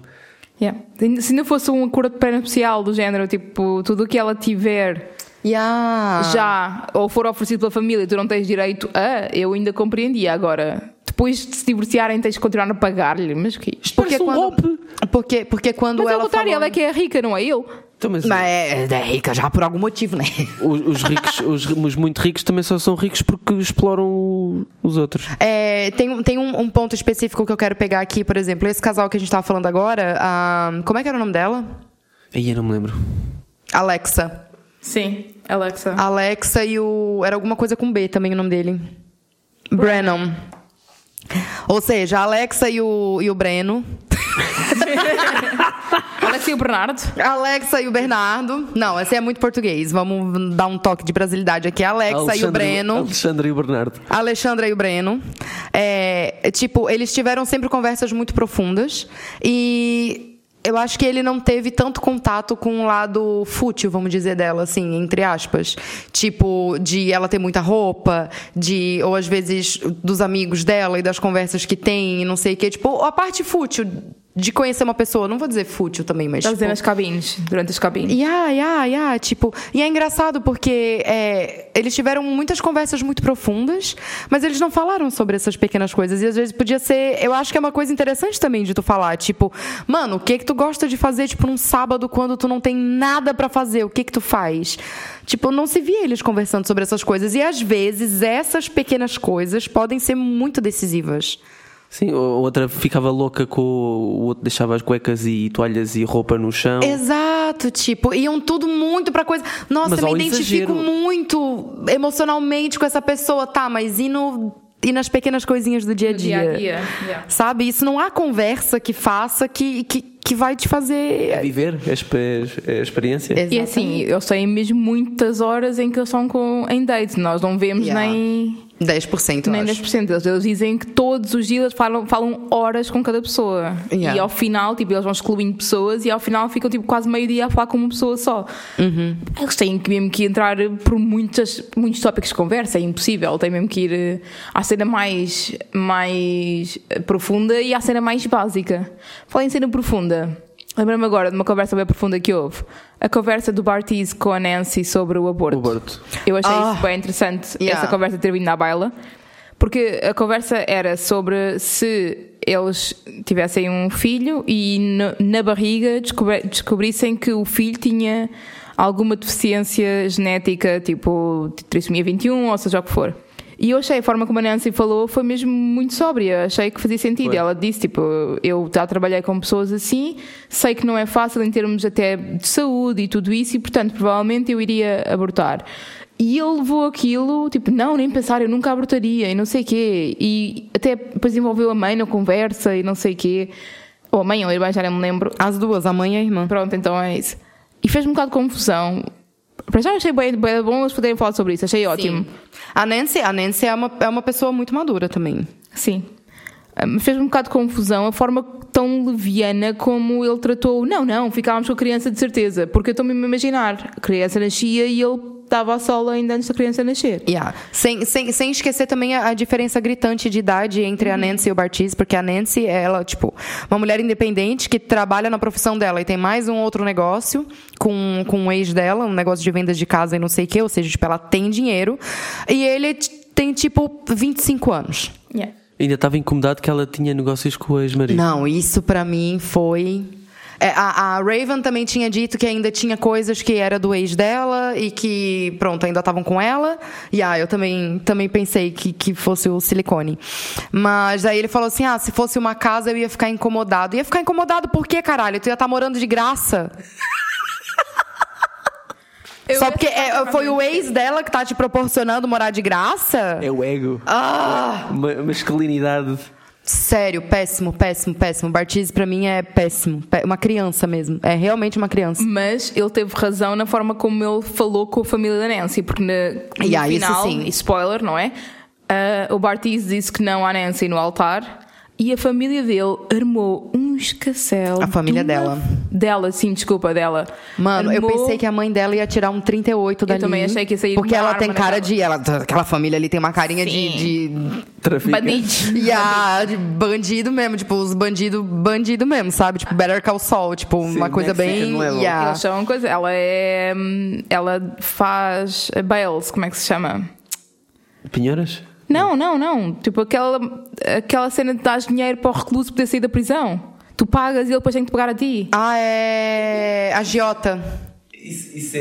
S1: Yeah. Se ainda fosse um acordo pré-nupcial do género, tipo, tudo o que ela tiver
S3: Yeah.
S1: já ou for oferecido pela família e tu não tens direito a, eu ainda compreendia. Agora, depois de se divorciarem, tens de continuar a pagar-lhe. Mas que é isto?
S3: Porque
S2: Parece um
S3: quando,
S2: golpe.
S3: porque, porque quando
S1: Mas ao
S3: ela
S1: contrário,
S3: falou...
S1: ela é que é rica, não é ele.
S2: Então, mas
S3: Mas é, é rica já por algum motivo, né?
S2: os, os ricos, os, os muito ricos também só são ricos porque exploram os outros.
S3: É, tem tem um, um ponto específico que eu quero pegar aqui, por exemplo, esse casal que a gente tava falando agora, a, como é que era o nome dela?
S2: Aí eu não me lembro.
S3: Alexa.
S1: Sim, Alexa.
S3: Alexa e o. Era alguma coisa com B também o nome dele. Brennan. Ou seja, a Alexa e o, e o Breno. (laughs)
S1: Alex e o Bernardo.
S3: Alexa e o Bernardo. Não, esse é muito português. Vamos dar um toque de brasilidade aqui. Alexa e o
S2: Alexandre-
S3: Breno.
S2: Alexandre e o Bernardo.
S3: Alexandra e o Breno. É, tipo, eles tiveram sempre conversas muito profundas e eu acho que ele não teve tanto contato com o lado fútil, vamos dizer, dela, assim, entre aspas. Tipo, de ela ter muita roupa, de, ou às vezes dos amigos dela e das conversas que tem e não sei o quê. Tipo, a parte fútil de conhecer uma pessoa. Não vou dizer fútil também, mas.
S1: Estás
S3: tipo,
S1: dizendo nas cabines, durante as cabines.
S3: Yeah, yeah, yeah. Tipo, e é engraçado porque é, eles tiveram muitas conversas muito profundas, mas eles não falaram sobre essas pequenas coisas. E às vezes podia ser. Eu acho que é uma coisa interessante também de tu falar. Tipo, mano, o que que tu gosta de fazer, tipo, num sábado quando tu não tem nada pra fazer? O que que tu faz? Tipo, não se via eles conversando sobre essas coisas. E às vezes essas pequenas coisas podem ser muito decisivas.
S2: Sim, a outra ficava louca com o o outro deixava as cuecas e toalhas e roupa no chão.
S3: Exato, tipo, iam tudo muito pra coisa. Nossa,
S2: Mas
S3: me identifico
S2: exagero.
S3: muito emocionalmente com essa pessoa, tá, mas e, no, e nas pequenas coisinhas do dia a
S1: Do
S3: dia?
S1: dia a dia. yeah.
S3: Sabe? Isso não há conversa que faça que, que, que vai te fazer.
S2: Viver a, expe- a experiência.
S1: E assim, eles têm mesmo muitas horas em que eles estão com, em date. Nós não vemos
S3: Yeah.
S1: nem,
S3: 10%, eu
S1: nem
S3: acho.
S1: 10%. Eles, eles dizem que todos os dias falam, falam horas com cada pessoa.
S3: Yeah.
S1: E ao final, tipo, eles vão excluindo pessoas e ao final ficam tipo, quase meio dia a falar com uma pessoa só.
S3: Uhum.
S1: Eles têm que mesmo que entrar por muitas, muitos tópicos de conversa, é impossível. Têm mesmo que ir eh, à cena mais, mais eh, profunda e à cena mais básica. Falei em cena profunda. Lembro-me agora de uma conversa bem profunda que houve. A conversa do Bartiz com a Nancy sobre o aborto.
S2: O aborto.
S1: Eu achei
S3: Ah.
S1: isso bem interessante,
S3: Yeah.
S1: essa conversa ter vindo à baila, porque a conversa era sobre se eles tivessem um filho e no- na barriga descobrissem que o filho tinha alguma deficiência genética, tipo trissomia 21, ou seja o que for. E eu achei a forma como a Nancy falou foi mesmo muito sóbria, achei que fazia sentido.
S2: Foi.
S1: Ela disse, tipo, eu já trabalhei com pessoas assim, sei que não é fácil em termos até de saúde e tudo isso, e portanto, provavelmente eu iria abortar. E ele levou aquilo, tipo, não, nem pensar, eu nunca abortaria, e não sei o quê. E até depois envolveu a mãe na conversa e não sei o quê. Ou a mãe ou a irmã, já nem me lembro.
S3: As duas, a mãe e a irmã.
S1: Pronto, então é isso. E fez-me um bocado de confusão. Para já achei bem, bem bom eles poderem falar sobre isso, achei ótimo.
S3: Sim. A Nancy, a Nancy é, uma, é uma pessoa muito madura também.
S1: Sim. Ah, Mas fez-me um bocado de confusão a forma tão leviana como ele tratou. Não, não, ficávamos com a criança de certeza. Porque eu estou-me a imaginar. A criança nascia e ele estava a sola ainda antes da criança nascer.
S3: Yeah. Sem, sem, sem esquecer também a, a diferença gritante de idade entre a Nancy e o Bartiz, porque a Nancy, ela, tipo, uma mulher independente que trabalha na profissão dela e tem mais um outro negócio com, com um ex dela, um negócio de vendas de casa e não sei o quê, ou seja, tipo, ela tem dinheiro. E ele tem, tipo, 25 anos.
S1: Yeah.
S2: Ainda estava incomodado que ela tinha negócios com o ex-marido.
S3: Não, isso pra mim foi. É, a, a Raven também tinha dito que ainda tinha coisas que era do ex dela e que, pronto, ainda estavam com ela. E ah, eu também, também pensei que, que fosse o silicone. Mas aí ele falou assim: ah, se fosse uma casa eu ia ficar incomodado. Ia ficar incomodado por quê, caralho? Tu ia estar morando de graça.
S1: Eu
S3: Só porque é, foi o ex dela que tá te proporcionando morar de graça?
S2: É o ego.
S3: Ah!
S2: Uma masculinidade.
S3: Sério, péssimo, péssimo, péssimo. Bartiz pra mim é péssimo. Pé- Uma criança mesmo. É realmente uma criança.
S1: Mas ele teve razão na forma como ele falou com a família da Nancy, porque na, no
S3: Yeah, isso
S1: final,
S3: sim.
S1: e spoiler, não é? Ah, o Bartiz disse que não à Nancy no altar e a família dele armou um escacel.
S3: A família
S1: de uma-
S3: dela.
S1: Dela, sim, desculpa, dela.
S3: Mano, eu
S1: Armou-
S3: pensei que a mãe dela ia tirar um 38 dali.
S1: também achei que ia sair
S3: Porque
S1: uma
S3: ela tem cara
S1: naquela.
S3: de. Ela, aquela família ali tem uma carinha de.
S1: Sim.
S3: de
S2: Trafica.
S1: Bandido. (laughs)
S3: e a- de bandido mesmo, tipo, os bandido, bandido mesmo, sabe? Tipo, Better Call Saul, tipo,
S2: Sim,
S3: uma coisa bem.
S2: Level.
S3: Yeah.
S1: Eles são coisa. Ela é. hum, Ela faz bails, como é que se chama?
S2: Pinheiras?
S1: Não, não, não. Tipo aquela, aquela cena de dar dinheiro para o recluso poder sair da prisão. Tu pagas e ele depois tem que te pagar a ti.
S3: Ah, é. Agiota.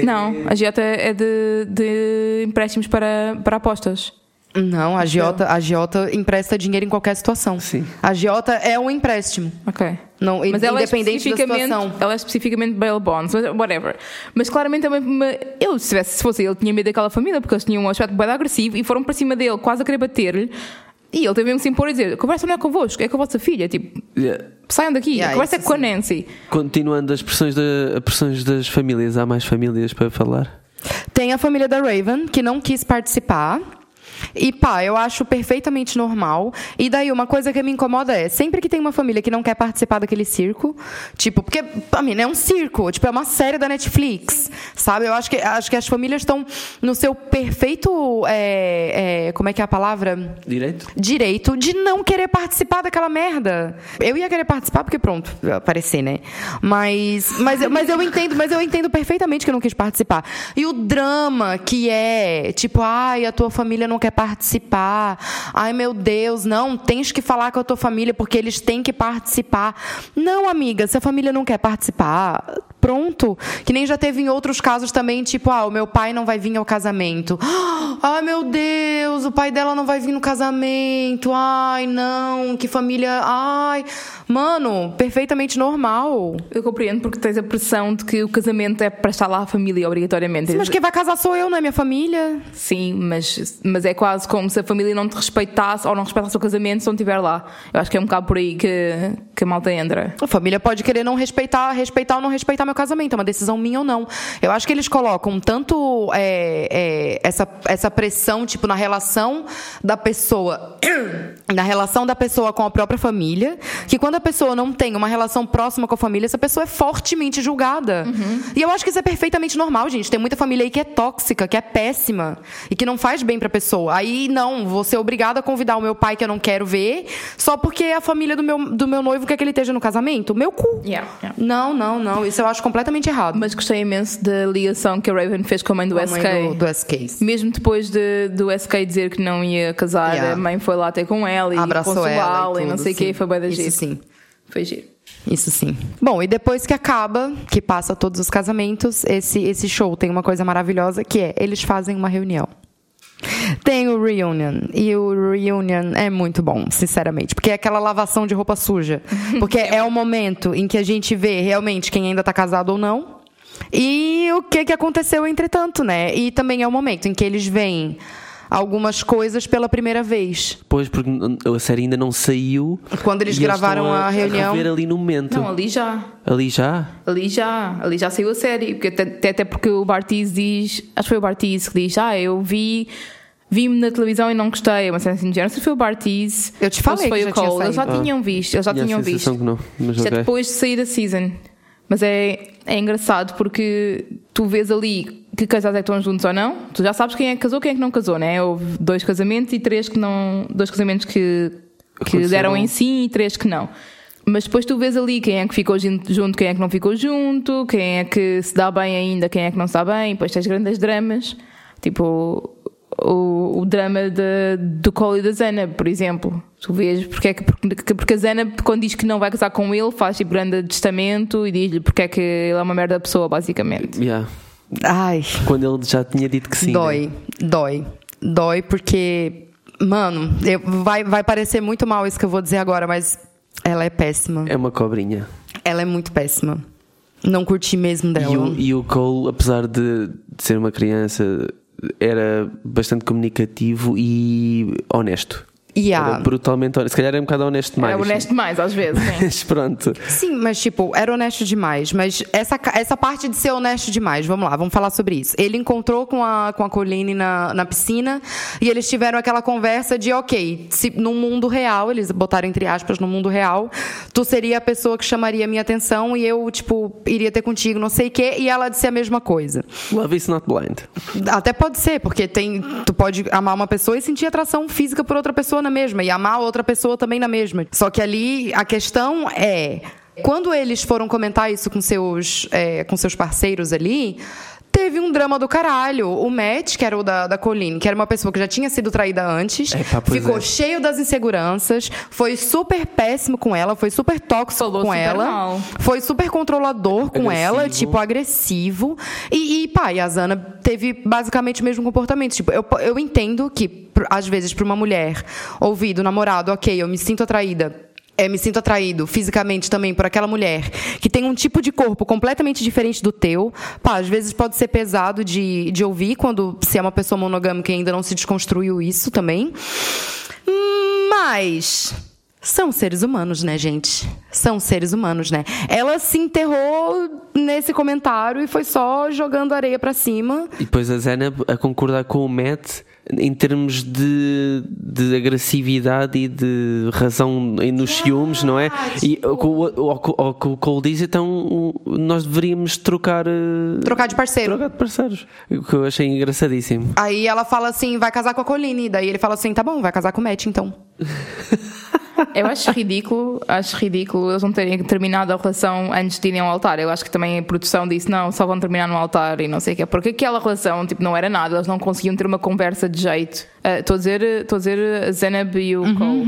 S1: Não, a Giota é de, de empréstimos para, para apostas.
S3: Não, a agiota, a agiota empresta dinheiro em qualquer situação.
S2: Sim.
S3: A agiota é um empréstimo.
S1: Ok.
S3: Não,
S1: Mas ela é
S3: independente da
S1: especificamente,
S3: situação.
S1: ela é especificamente bail bonds, whatever. Mas claramente também, eu se, tivesse, se fosse ele, tinha medo daquela família, porque eles tinham um aspecto bem agressivo e foram para cima dele, quase a querer bater-lhe. E ele teve mesmo que se impor e dizer: conversa não é convosco, é com a vossa filha. Tipo,
S2: Yeah.
S1: saiam daqui,
S3: Yeah,
S1: a conversa é com a. Nancy.
S2: Continuando as pressões, da, as pressões das famílias, há mais famílias para falar?
S3: Tem a família da Raven, que não quis participar. E pá, eu acho perfeitamente normal. E daí, uma coisa que me incomoda é, sempre que tem uma família que não quer participar daquele circo, tipo, porque, pra mim, não é um circo, tipo, é uma série da Netflix, sabe? Eu acho que, acho que as famílias estão no seu perfeito. é, é, como é que é a palavra?
S2: Direito?
S3: direito de não querer participar daquela merda. Eu ia querer participar porque pronto, aparecer, né? Mas mas, mas eu entendo, mas eu entendo perfeitamente que eu não quis participar. E o drama que é, tipo, ai, a tua família não quer participar. Ai, meu Deus, não, tens que falar com a tua família porque eles têm que participar. Não, amiga, se a família não quer participar, pronto. Que nem já teve em outros casos também, tipo, ah, o meu pai não vai vir ao casamento. Ai, (gasps) meu Deus, o pai dela não vai vir no casamento. Ai, não, que família. Ai, mano, perfeitamente normal.
S1: Eu compreendo porque tens a pressão de que o casamento é para estar lá a família, obrigatoriamente.
S3: Sim, mas quem vai casar sou eu, não é minha família.
S1: Sim, mas, mas é quase como se a família não te respeitasse ou não respeitasse o casamento se não estiver lá. Eu acho que é um bocado por aí que, que a malta entra.
S3: A família pode querer não respeitar, respeitar ou não respeitar meu casamento. É uma decisão minha ou não. Eu acho que eles colocam tanto é, é, essa, essa pressão, tipo, na relação da pessoa. (clears throat) Na relação da pessoa com a própria família, que quando a pessoa não tem uma relação próxima com a família, essa pessoa é fortemente julgada. E eu acho que isso é perfeitamente normal, gente. Tem muita família aí que é tóxica, que é péssima e que não faz bem pra pessoa. Aí, não, vou ser obrigada a convidar o meu pai que eu não quero ver, só porque a família do meu, do meu noivo quer que ele esteja no casamento. Meu cu.
S1: Yeah, yeah.
S3: Não, não, não. Isso eu acho completamente errado.
S1: Mas gostei imenso da ligação que a Raven fez com a mãe do
S3: a mãe
S1: SK.
S3: do, do SK.
S1: Mesmo depois de, do SK dizer que não ia casar,
S3: Yeah.
S1: a mãe foi lá ter com ela e consolá-la
S3: e
S1: e, não sei o que, foi bem da
S3: Isso sim.
S1: Foi giro.
S3: Isso sim. Bom, e depois que acaba, que passa todos os casamentos, esse, esse show tem uma coisa maravilhosa que é eles fazem uma reunião. Tem o reunion. E o reunion é muito bom, sinceramente. Porque é aquela lavação de roupa suja. (laughs) Porque é o momento em que a gente vê realmente quem ainda tá casado ou não. E o que, que aconteceu entretanto, né? E também é o momento em que eles veem algumas coisas pela primeira vez.
S2: Pois, porque a série ainda não saiu.
S3: Quando eles
S2: e
S3: gravaram
S2: estão
S3: a reunião.
S2: rever ali no momento.
S1: Não, ali já.
S2: Ali já?
S1: Ali já, ali já saiu a série, porque até, até- porque o Bartiz diz, acho que foi o Bartiz que diz, ah, eu vi, vi-me na televisão e não gostei, uma cena assim de género. Se foi o Bartiz,
S3: Eu te falei
S1: foi
S3: que
S1: o
S3: já tinha
S1: Cole, eles já
S3: saído.
S1: tinham visto, eles já
S2: Tinha a
S1: tinham visto.
S2: que não. Mas
S1: Isto é
S2: ok.
S1: depois de sair a season. Mas é, é engraçado porque tu vês ali que casais é que estão juntos ou não. Tu já sabes quem é que casou, quem é que não casou, né? Houve dois casamentos e três que não. Dois casamentos que, que deram em sim e três que não. Mas depois tu vês ali quem é que ficou jun- junto, quem é que não ficou junto, quem é que se dá bem ainda, quem é que não se dá bem. Depois tens grandes dramas. Tipo, o, o drama de, do Cole e da Zana, por exemplo. Tu vês porque é que porque, porque a Zana, quando diz que não vai casar com ele, faz tipo grande testamento e diz-lhe porque é que ele é uma merda pessoa, basicamente.
S2: Yeah.
S3: Ai,
S2: Quando ele já tinha dito que sim. né?
S3: dói, dói. Dói porque, mano, eu- vai, vai parecer muito mal isso que eu vou dizer agora, mas ela é péssima.
S2: É uma cobrinha.
S3: Ela é muito péssima. Não curti mesmo dela.
S2: E o, e o Cole, apesar de, de ser uma criança, era bastante comunicativo e honesto.
S3: E
S2: Era brutalmente honesto. Se calhar era um bocado honesto demais.
S1: É honesto demais, às vezes. Sim. (laughs)
S2: Mas pronto.
S3: Sim, mas tipo, era honesto demais. Mas essa, essa parte de ser honesto demais, vamos lá, vamos falar sobre isso. Ele encontrou com a, com a Colleen na, na piscina e eles tiveram aquela conversa de, ok, se no mundo real, eles botaram entre aspas no mundo real, tu seria a pessoa que chamaria minha atenção e eu, tipo, iria ter contigo, não sei o quê, e ela disse a mesma coisa.
S2: Love is not blind.
S3: Até pode ser, porque tem, tu pode amar uma pessoa e sentir atração física por outra pessoa na mesma, e amar outra pessoa também na mesma. Só que ali a questão é. Quando eles foram comentar isso com seus, é, com seus parceiros ali, teve um drama do caralho. O Matt, que era o da, da Colleen, que era uma pessoa que já tinha sido traída antes, ficou
S2: é.
S3: cheio das inseguranças, foi super péssimo com ela, foi super tóxico
S1: Falou
S3: com
S1: super
S3: ela,
S1: mal.
S3: foi super controlador com ela,
S2: Agressivo.
S3: tipo, agressivo. E, e pá, e a Zana teve basicamente o mesmo comportamento. Tipo, eu, eu entendo que, às vezes, para uma mulher ouvir do namorado, ok, eu me sinto atraída. É, me sinto atraído fisicamente também por aquela mulher que tem um tipo de corpo completamente diferente do teu. Pá, às vezes pode ser pesado de, de ouvir quando se é uma pessoa monogâmica e ainda não se desconstruiu isso também. Mas são seres humanos, né, gente? São seres humanos, né? Ela se enterrou nesse comentário e foi só jogando areia pra cima.
S2: E depois a Zena a concordar com o Matt em termos de, de agressividade e de razão nos ciúmes, não é? E o que o- que o Cole diz, então nós deveríamos trocar. eh,
S3: Trocar de parceiro.
S2: Trocar de parceiros. O que eu achei engraçadíssimo.
S3: Aí ela fala assim, vai casar com a Colline. Daí ele fala assim, tá bom, vai casar com o Matt, então. (laughs)
S1: Eu acho ridículo, acho ridículo eles não terem terminado a relação antes de irem ao altar. Eu acho que também a produção disse não, só vão terminar no altar e não sei o quê. Porque aquela relação tipo, não era nada, eles não conseguiam ter uma conversa de jeito. Ah, Estou a dizer, estou a dizer Zenab e o Cole.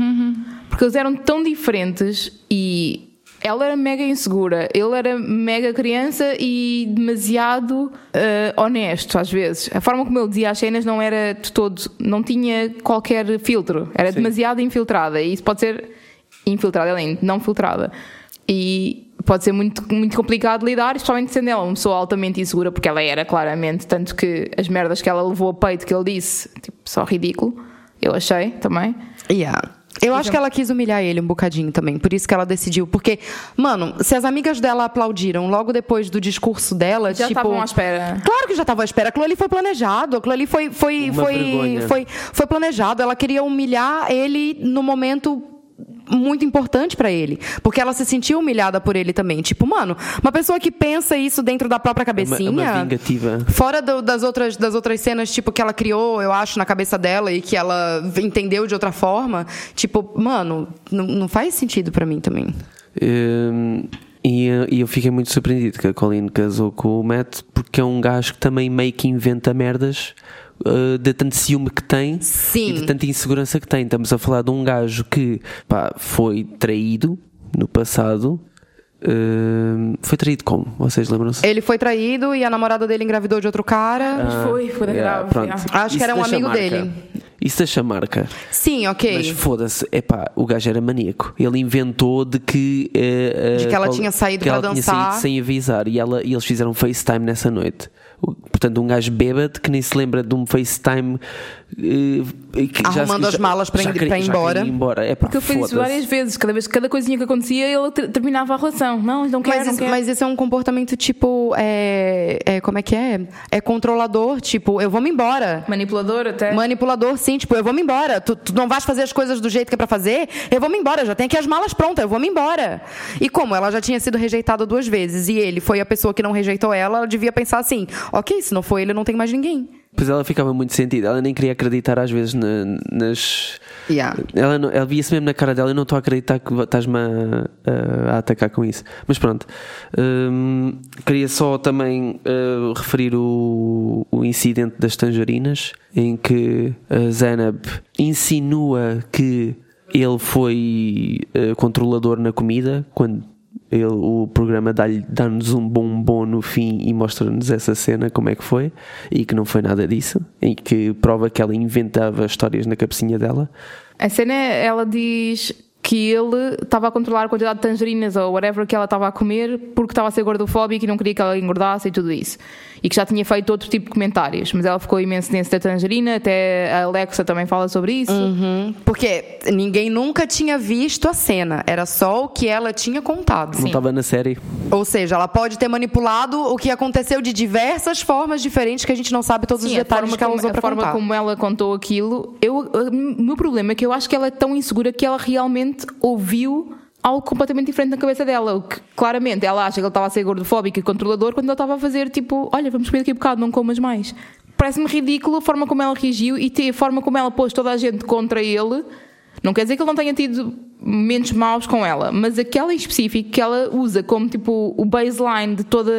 S1: Porque eles eram tão diferentes e ela era mega insegura, ele era mega criança e demasiado ah, honesto às vezes. A forma como ele dizia as cenas não era de todo, não tinha qualquer filtro, era demasiado infiltrada e isso pode ser infiltrada, além de não filtrada. E pode ser muito, muito complicado lidar, especialmente sendo ela uma pessoa altamente insegura, porque ela era claramente, tanto que as merdas que ela levou a peito que ele disse, tipo, só ridículo, eu achei também.
S3: Yeah. Eu acho que ela quis humilhar ele um bocadinho também, por isso que ela decidiu. Porque, mano, se as amigas dela aplaudiram logo depois do discurso dela,
S1: Já
S3: tipo.
S1: estavam à espera.
S3: Claro que já estavam à espera. Aquilo ali foi planejado. Aquilo ali foi, foi,
S2: Uma
S3: foi,
S2: vergonha.
S3: foi, foi planejado. Ela queria humilhar ele no momento muito importante pra ele. Porque ela se sentiu humilhada por ele também. Tipo, mano, uma pessoa que pensa isso dentro da própria
S2: É uma,
S3: cabecinha.
S2: é uma vingativa.
S3: Fora do- das, outras, das outras cenas, tipo, que ela criou, eu acho, na cabeça dela e que ela entendeu de outra forma, tipo, mano, não, não faz sentido pra mim também.
S2: Hum, e, e eu fiquei muito surpreendido que a Colleen casou com o Matt porque é um gajo que também meio que inventa merdas uh, de tanto ciúme que tem
S3: Sim.
S2: e de tanta insegurança que tem. Estamos a falar de um gajo que pá, foi traído no passado. Hum, foi traído como? Vocês lembram-se?
S3: Ele foi traído e a namorada dele engravidou de outro cara.
S1: Mas foi, foi
S2: Yeah,
S1: grave.
S3: Acho que
S2: Isso
S3: era um amigo
S2: marca.
S3: dele.
S2: Isso deixa marca.
S3: Sim, ok.
S2: Mas foda-se, epá, o gajo era maníaco. Ele inventou de que. eh, eh,
S3: De que ela
S2: qual-
S3: tinha saído
S2: que
S3: para
S2: ela tinha
S3: dançar.
S2: saído sem avisar e, ela, e eles fizeram FaceTime nessa noite. Portanto, um gajo bêbado que nem se lembra de um FaceTime. eh, que já-
S3: Arrumando as
S2: já-
S3: malas para
S2: já
S3: ir- para ir
S2: já
S3: embora.
S2: embora. Epá,
S1: Porque eu fiz isso várias vezes, cada vez cada coisinha que acontecia, ele ter- terminava a relação. Não, não quero,
S3: Mas,
S1: não
S3: isso,
S1: quero.
S3: mas esse é um comportamento tipo. É, é, como é que é? É controlador, tipo, eu vou me embora.
S1: Manipulador até.
S3: Manipulador, sim, tipo, eu vou me embora. Tu, tu não vais fazer as coisas do jeito que é pra fazer? Eu vou me embora, já tenho aqui as malas prontas, eu vou me embora. E como ela já tinha sido rejeitada duas vezes e ele foi a pessoa que não rejeitou ela, ela devia pensar assim: ok, se não foi ele, não tem mais ninguém.
S2: Pois ela ficava muito sentida. Ela nem queria acreditar às vezes na- nas.
S3: Yeah.
S2: Ela, não- ela via-se mesmo na cara dela. Eu não estou a acreditar que estás-me a, a- a atacar com isso. Mas pronto. Hum, queria só também uh, referir o, o incidente das tangerinas, em que a Zainab insinua que ele foi uh, controlador na comida quando ele, o programa dá-nos um bombom no fim e mostra-nos essa cena, como é que foi, e que não foi nada disso, e que prova que ela inventava histórias na cabecinha dela.
S1: A cena, é, ela diz que ele estava a controlar a quantidade de tangerinas ou whatever que ela estava a comer porque estava a ser gordofóbico e não queria que ela engordasse e tudo isso. E que já tinha feito outro tipo de comentários. Mas ela ficou imenso nesse da tangerina, até a Alexa também fala sobre isso.
S3: Uhum. Porque ninguém nunca tinha visto a cena, era só o que ela tinha contado.
S2: Não estava na série.
S3: Ou seja, ela pode ter manipulado o que aconteceu de diversas formas diferentes que a gente não sabe todos os
S1: Sim, a
S3: detalhes
S1: forma,
S3: que ela
S1: como,
S3: usou
S1: a
S3: pra
S1: forma
S3: contar.
S1: como ela contou aquilo, eu, o meu problema é que eu acho que ela é tão insegura que ela realmente ouviu algo completamente diferente na cabeça dela. O que claramente ela acha que ele estava a ser gordofóbico e controlador quando ele estava a fazer tipo: Olha, vamos comer daqui a bocado, não comas mais. Parece-me ridículo a forma como ela reagiu e a forma como ela pôs toda a gente contra ele. Não quer dizer que ele não tenha tido momentos maus com ela, mas aquela em específico que ela usa como tipo o baseline de toda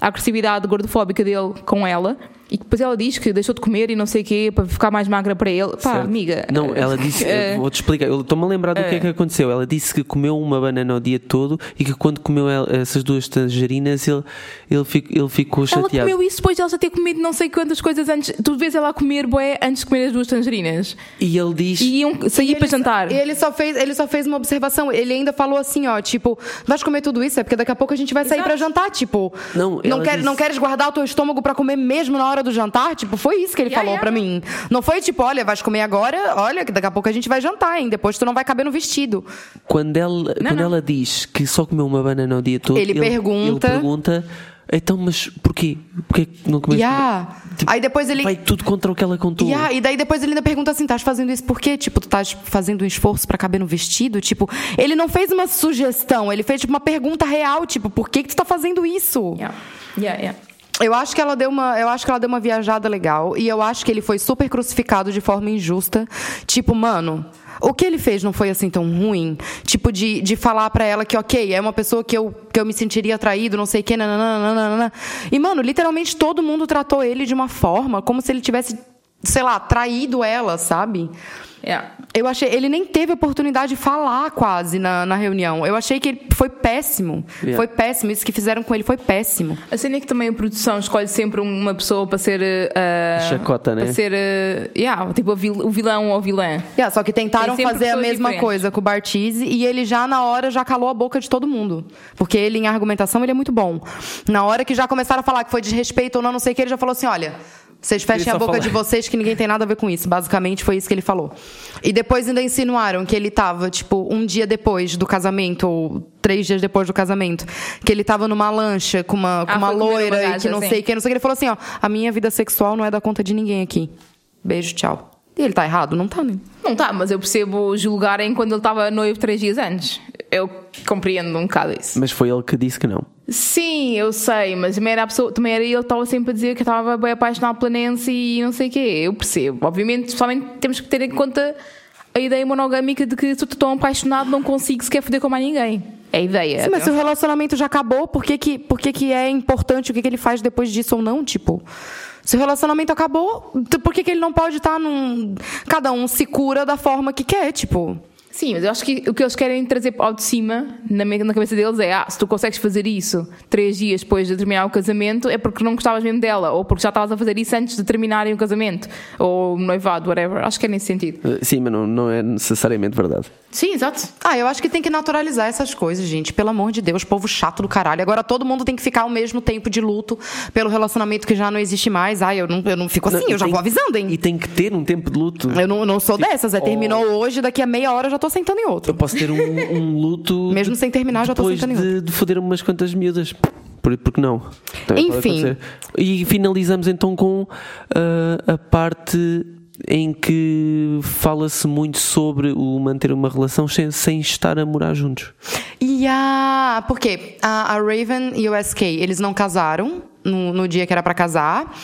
S1: a agressividade gordofóbica dele com ela e depois ela diz que deixou de comer e não sei o quê para ficar mais magra para ele. Pá,
S2: Certo.
S1: amiga.
S2: Não, ela disse, (laughs)
S1: eh,
S2: vou-te explicar, eu estou-me a lembrar do que é que aconteceu. Ela disse que comeu uma banana o dia todo e que quando comeu essas duas tangerinas ele, ele, fico- ele ficou
S1: ela
S2: chateado.
S1: comeu isso depois de ela já ter comido não sei quantas coisas antes. Tu vês ela a comer boé antes de comer as duas tangerinas.
S2: E ele diz.
S1: E iam sair para jantar.
S3: E ele só fez, ele só fez uma observação. Ele ainda falou assim, ó, tipo, vais comer tudo isso é porque daqui a pouco a gente vai sair pra jantar, tipo.
S2: Não,
S3: não,
S2: ela
S3: quer,
S2: disse-
S3: não queres guardar o teu estômago pra comer mesmo na hora do jantar, tipo, foi isso que ele
S1: Yeah,
S3: falou
S1: yeah.
S3: pra mim. Não foi tipo, olha, vais comer agora, olha, que daqui a pouco a gente vai jantar, hein? Depois tu não vai caber no vestido.
S2: Quando ela, quando
S1: não.
S2: ela diz que só comeu uma banana o dia todo,
S3: Ele pergunta-
S2: Ele pergunta, então, mas porquê? Porquê que não comeste?
S3: Yeah.
S2: Tipo,
S3: Aí depois ele.
S2: Vai tudo contra o que ela contou.
S3: Yeah, e daí depois ele ainda pergunta assim: estás fazendo isso por quê? Tipo, tu estás fazendo um esforço pra caber no vestido? Tipo, ele não fez uma sugestão, ele fez tipo, uma pergunta real, tipo, por que, que tu tá fazendo isso?
S1: Yeah. Yeah, yeah.
S3: Eu acho que ela deu uma, eu acho que ela deu uma viajada legal e eu acho que ele foi super crucificado de forma injusta. Tipo, mano, o que ele fez não foi assim tão ruim? Tipo de, de falar pra ela que OK, é uma pessoa que eu, que eu me sentiria atraído, não sei o quê, nananana. E mano, literalmente todo mundo tratou ele de uma forma como se ele tivesse, sei lá, traído ela, sabe?
S1: Yeah.
S3: Eu achei, ele nem teve oportunidade de falar quase na, na reunião. Eu achei que ele foi péssimo.
S2: Yeah.
S3: Foi péssimo. Isso que fizeram com ele foi péssimo.
S1: A cena é que também a produção escolhe sempre uma pessoa para ser. Uh,
S2: Chacota, né?
S1: Para ser. Uh, yeah, tipo o vilão ou vilã.
S3: Yeah, só que tentaram fazer a mesma
S1: diferentes.
S3: coisa com o Bartise e ele já na hora já calou a boca de todo mundo. Porque ele em argumentação ele é muito bom. Na hora que já começaram a falar que foi desrespeito ou não, não sei o que, ele já falou assim, olha, vocês fechem a boca
S2: fala-
S3: de vocês que ninguém tem nada a ver com isso. Basicamente foi isso que ele falou. E depois ainda insinuaram que ele tava, tipo, um dia depois do casamento, ou três dias depois do casamento, que ele tava numa lancha com uma, com
S1: Ah,
S3: uma loira e que não sei
S1: assim.
S3: o que, não sei o que. Ele falou assim, ó, a minha vida sexual não é da conta de ninguém aqui. Beijo, tchau. E ele tá errado? Não tá, né?
S1: Não tá, mas eu percebo julgarem quando ele estava noivo três dias antes. Eu compreendo um bocado isso.
S2: Mas foi ele que disse que não.
S1: Sim, eu sei, mas também era, a pessoa, também era ele que estava sempre a dizer que estava bem apaixonado pela Nancy e não sei o quê. Eu percebo. Obviamente, pessoalmente, temos que ter em conta a ideia monogâmica de que se eu estou tão apaixonado não consigo sequer foder com mais ninguém. É a ideia.
S3: Sim, mas se o relacionamento já acabou, por que, que, por que, que é importante o que, que ele faz depois disso ou não? Tipo, se o relacionamento acabou, por que, que ele não pode estar num. Cada um se cura da forma que quer, tipo.
S1: Sim, mas eu acho que o que eles querem trazer ao de cima, na, na cabeça deles, é: ah, se tu consegues fazer isso três dias depois de terminar o casamento, é porque não gostavas mesmo dela, ou porque já estavas a fazer isso antes de terminarem o casamento, ou o noivado, whatever. Acho que é nesse sentido.
S2: Uh, Sim, mas não, não é necessariamente verdade.
S1: Sim, exato.
S3: Ah, eu acho que tem que naturalizar essas coisas, gente. Pelo amor de Deus, povo chato do caralho. Agora todo mundo tem que ficar ao mesmo tempo de luto pelo relacionamento que já não existe mais. Ai, eu não, eu não fico assim,
S2: Não,
S3: eu já
S2: tem-
S3: vou avisando, hein?
S2: E tem que ter um tempo de luto.
S3: Eu não, não sou dessas. É,
S2: Oh.
S3: terminou hoje, daqui a meia hora eu já tô sentando em outro.
S2: Eu posso ter um, um luto. (laughs)
S3: Mesmo sem terminar, já tô
S2: depois
S3: sentando em
S2: de, de foder umas quantas miúdas. Por, porque não? Também
S3: Enfim.
S2: E finalizamos então com ah, a parte em que fala-se muito sobre o manter uma relação sem, sem estar a morar juntos.
S3: E a. Por quê? A, a Raven e o SK, eles não casaram no, no dia que era pra casar.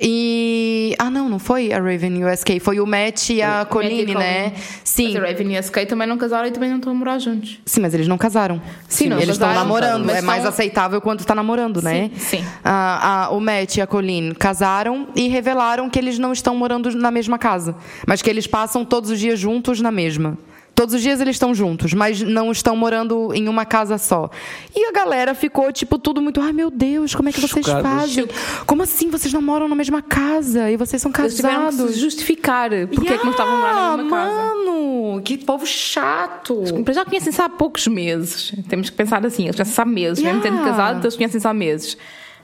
S3: E. Ah, não, não foi a Raven e o SK, foi o Matt e a Colleen, né? Sim.
S1: Mas a Raven e a Skate também não casaram e também não estão a morar juntos.
S3: Sim, mas eles não casaram.
S1: Sim, não
S3: eles estão namorando. é mais
S1: estão-
S3: aceitável quando tá namorando, né?
S1: Sim, sim.
S3: Ah, ah, o Matt e a Colleen casaram e revelaram que eles não estão morando na mesma casa, mas que eles passam todos os dias juntos na mesma. Todos os dias eles estão juntos, mas não estão morando em uma casa só. E a galera ficou, tipo, tudo muito. Ai, meu Deus, como é que vocês fazem? Como assim? Vocês não moram na mesma casa e vocês são
S1: Eles tiveram que se
S3: casados?
S1: justificar porque é que não estavam morar na mesma casa.
S3: Mano, que povo chato.
S1: Para já conhecem-se há poucos meses. Temos que pensar assim, eles conhecem-se há meses. Mesmo tendo
S3: Yeah.
S1: casado, eles conhecem-se há meses.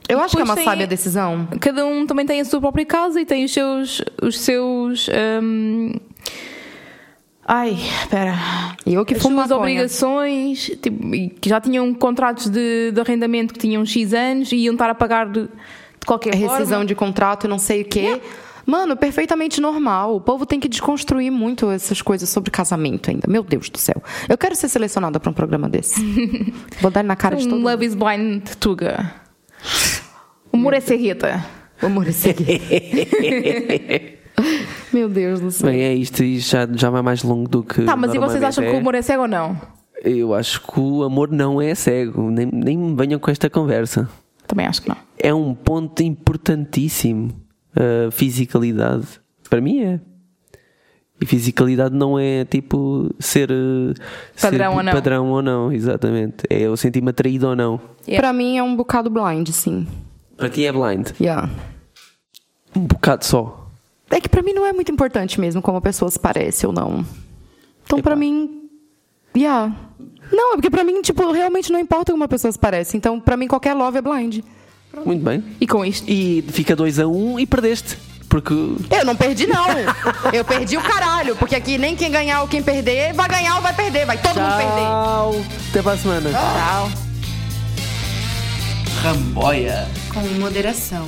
S3: Eu acho que é uma
S1: tem-
S3: sábia decisão.
S1: Cada um também tem a sua própria casa e tem os seus. Os seus hum, Ai, espera.
S3: E eu que
S1: As suas obrigações, tipo, que já tinham contratos de, de arrendamento que tinham X anos e iam estar a pagar de, de qualquer
S3: rescisão
S1: forma.
S3: de contrato e não sei o quê. Mano, perfeitamente normal. O povo tem que desconstruir muito essas coisas sobre casamento ainda. Meu Deus do céu. Eu quero ser selecionada para um programa desse. (laughs) Vou dar na cara de todo
S1: Um
S3: mundo.
S1: Love is Blind Tuga. O amor é cegueta.
S3: Vamos seguir. (laughs) Meu Deus do céu.
S2: Bem, é isto e já, já vai mais longo do que.
S1: Tá, mas e vocês acham que
S2: é.
S1: o amor é cego ou não?
S2: Eu acho que o amor não é cego. Nem, nem me venham com esta conversa.
S1: Também acho que não.
S2: É um ponto importantíssimo. A fisicalidade. Para mim é. E fisicalidade não é tipo ser.
S1: Padrão
S2: ser
S1: ou não.
S2: Padrão ou não, exatamente. É eu sentir-me atraído ou não.
S1: Yeah.
S3: Pra mim é um bocado blind, sim.
S2: Para ti é blind.
S3: Yeah.
S2: Um bocado só.
S3: É que pra mim não é muito importante mesmo como a pessoa se parece ou não. Então pra mim, yeah. Não, é porque pra mim, tipo, realmente não importa como a pessoa se parece. Então pra mim qualquer love é blind.
S2: Muito bem.
S1: E com isto.
S2: E fica 2 a 1 um e perdeste. Porque.
S3: Eu não perdi, não. Eu perdi o caralho. Porque aqui nem quem ganhar ou quem perder vai ganhar ou vai perder. Vai todo mundo perder.
S2: Tchau. Até para a semana.
S3: Tchau.
S2: Ramboia.
S3: Com moderação.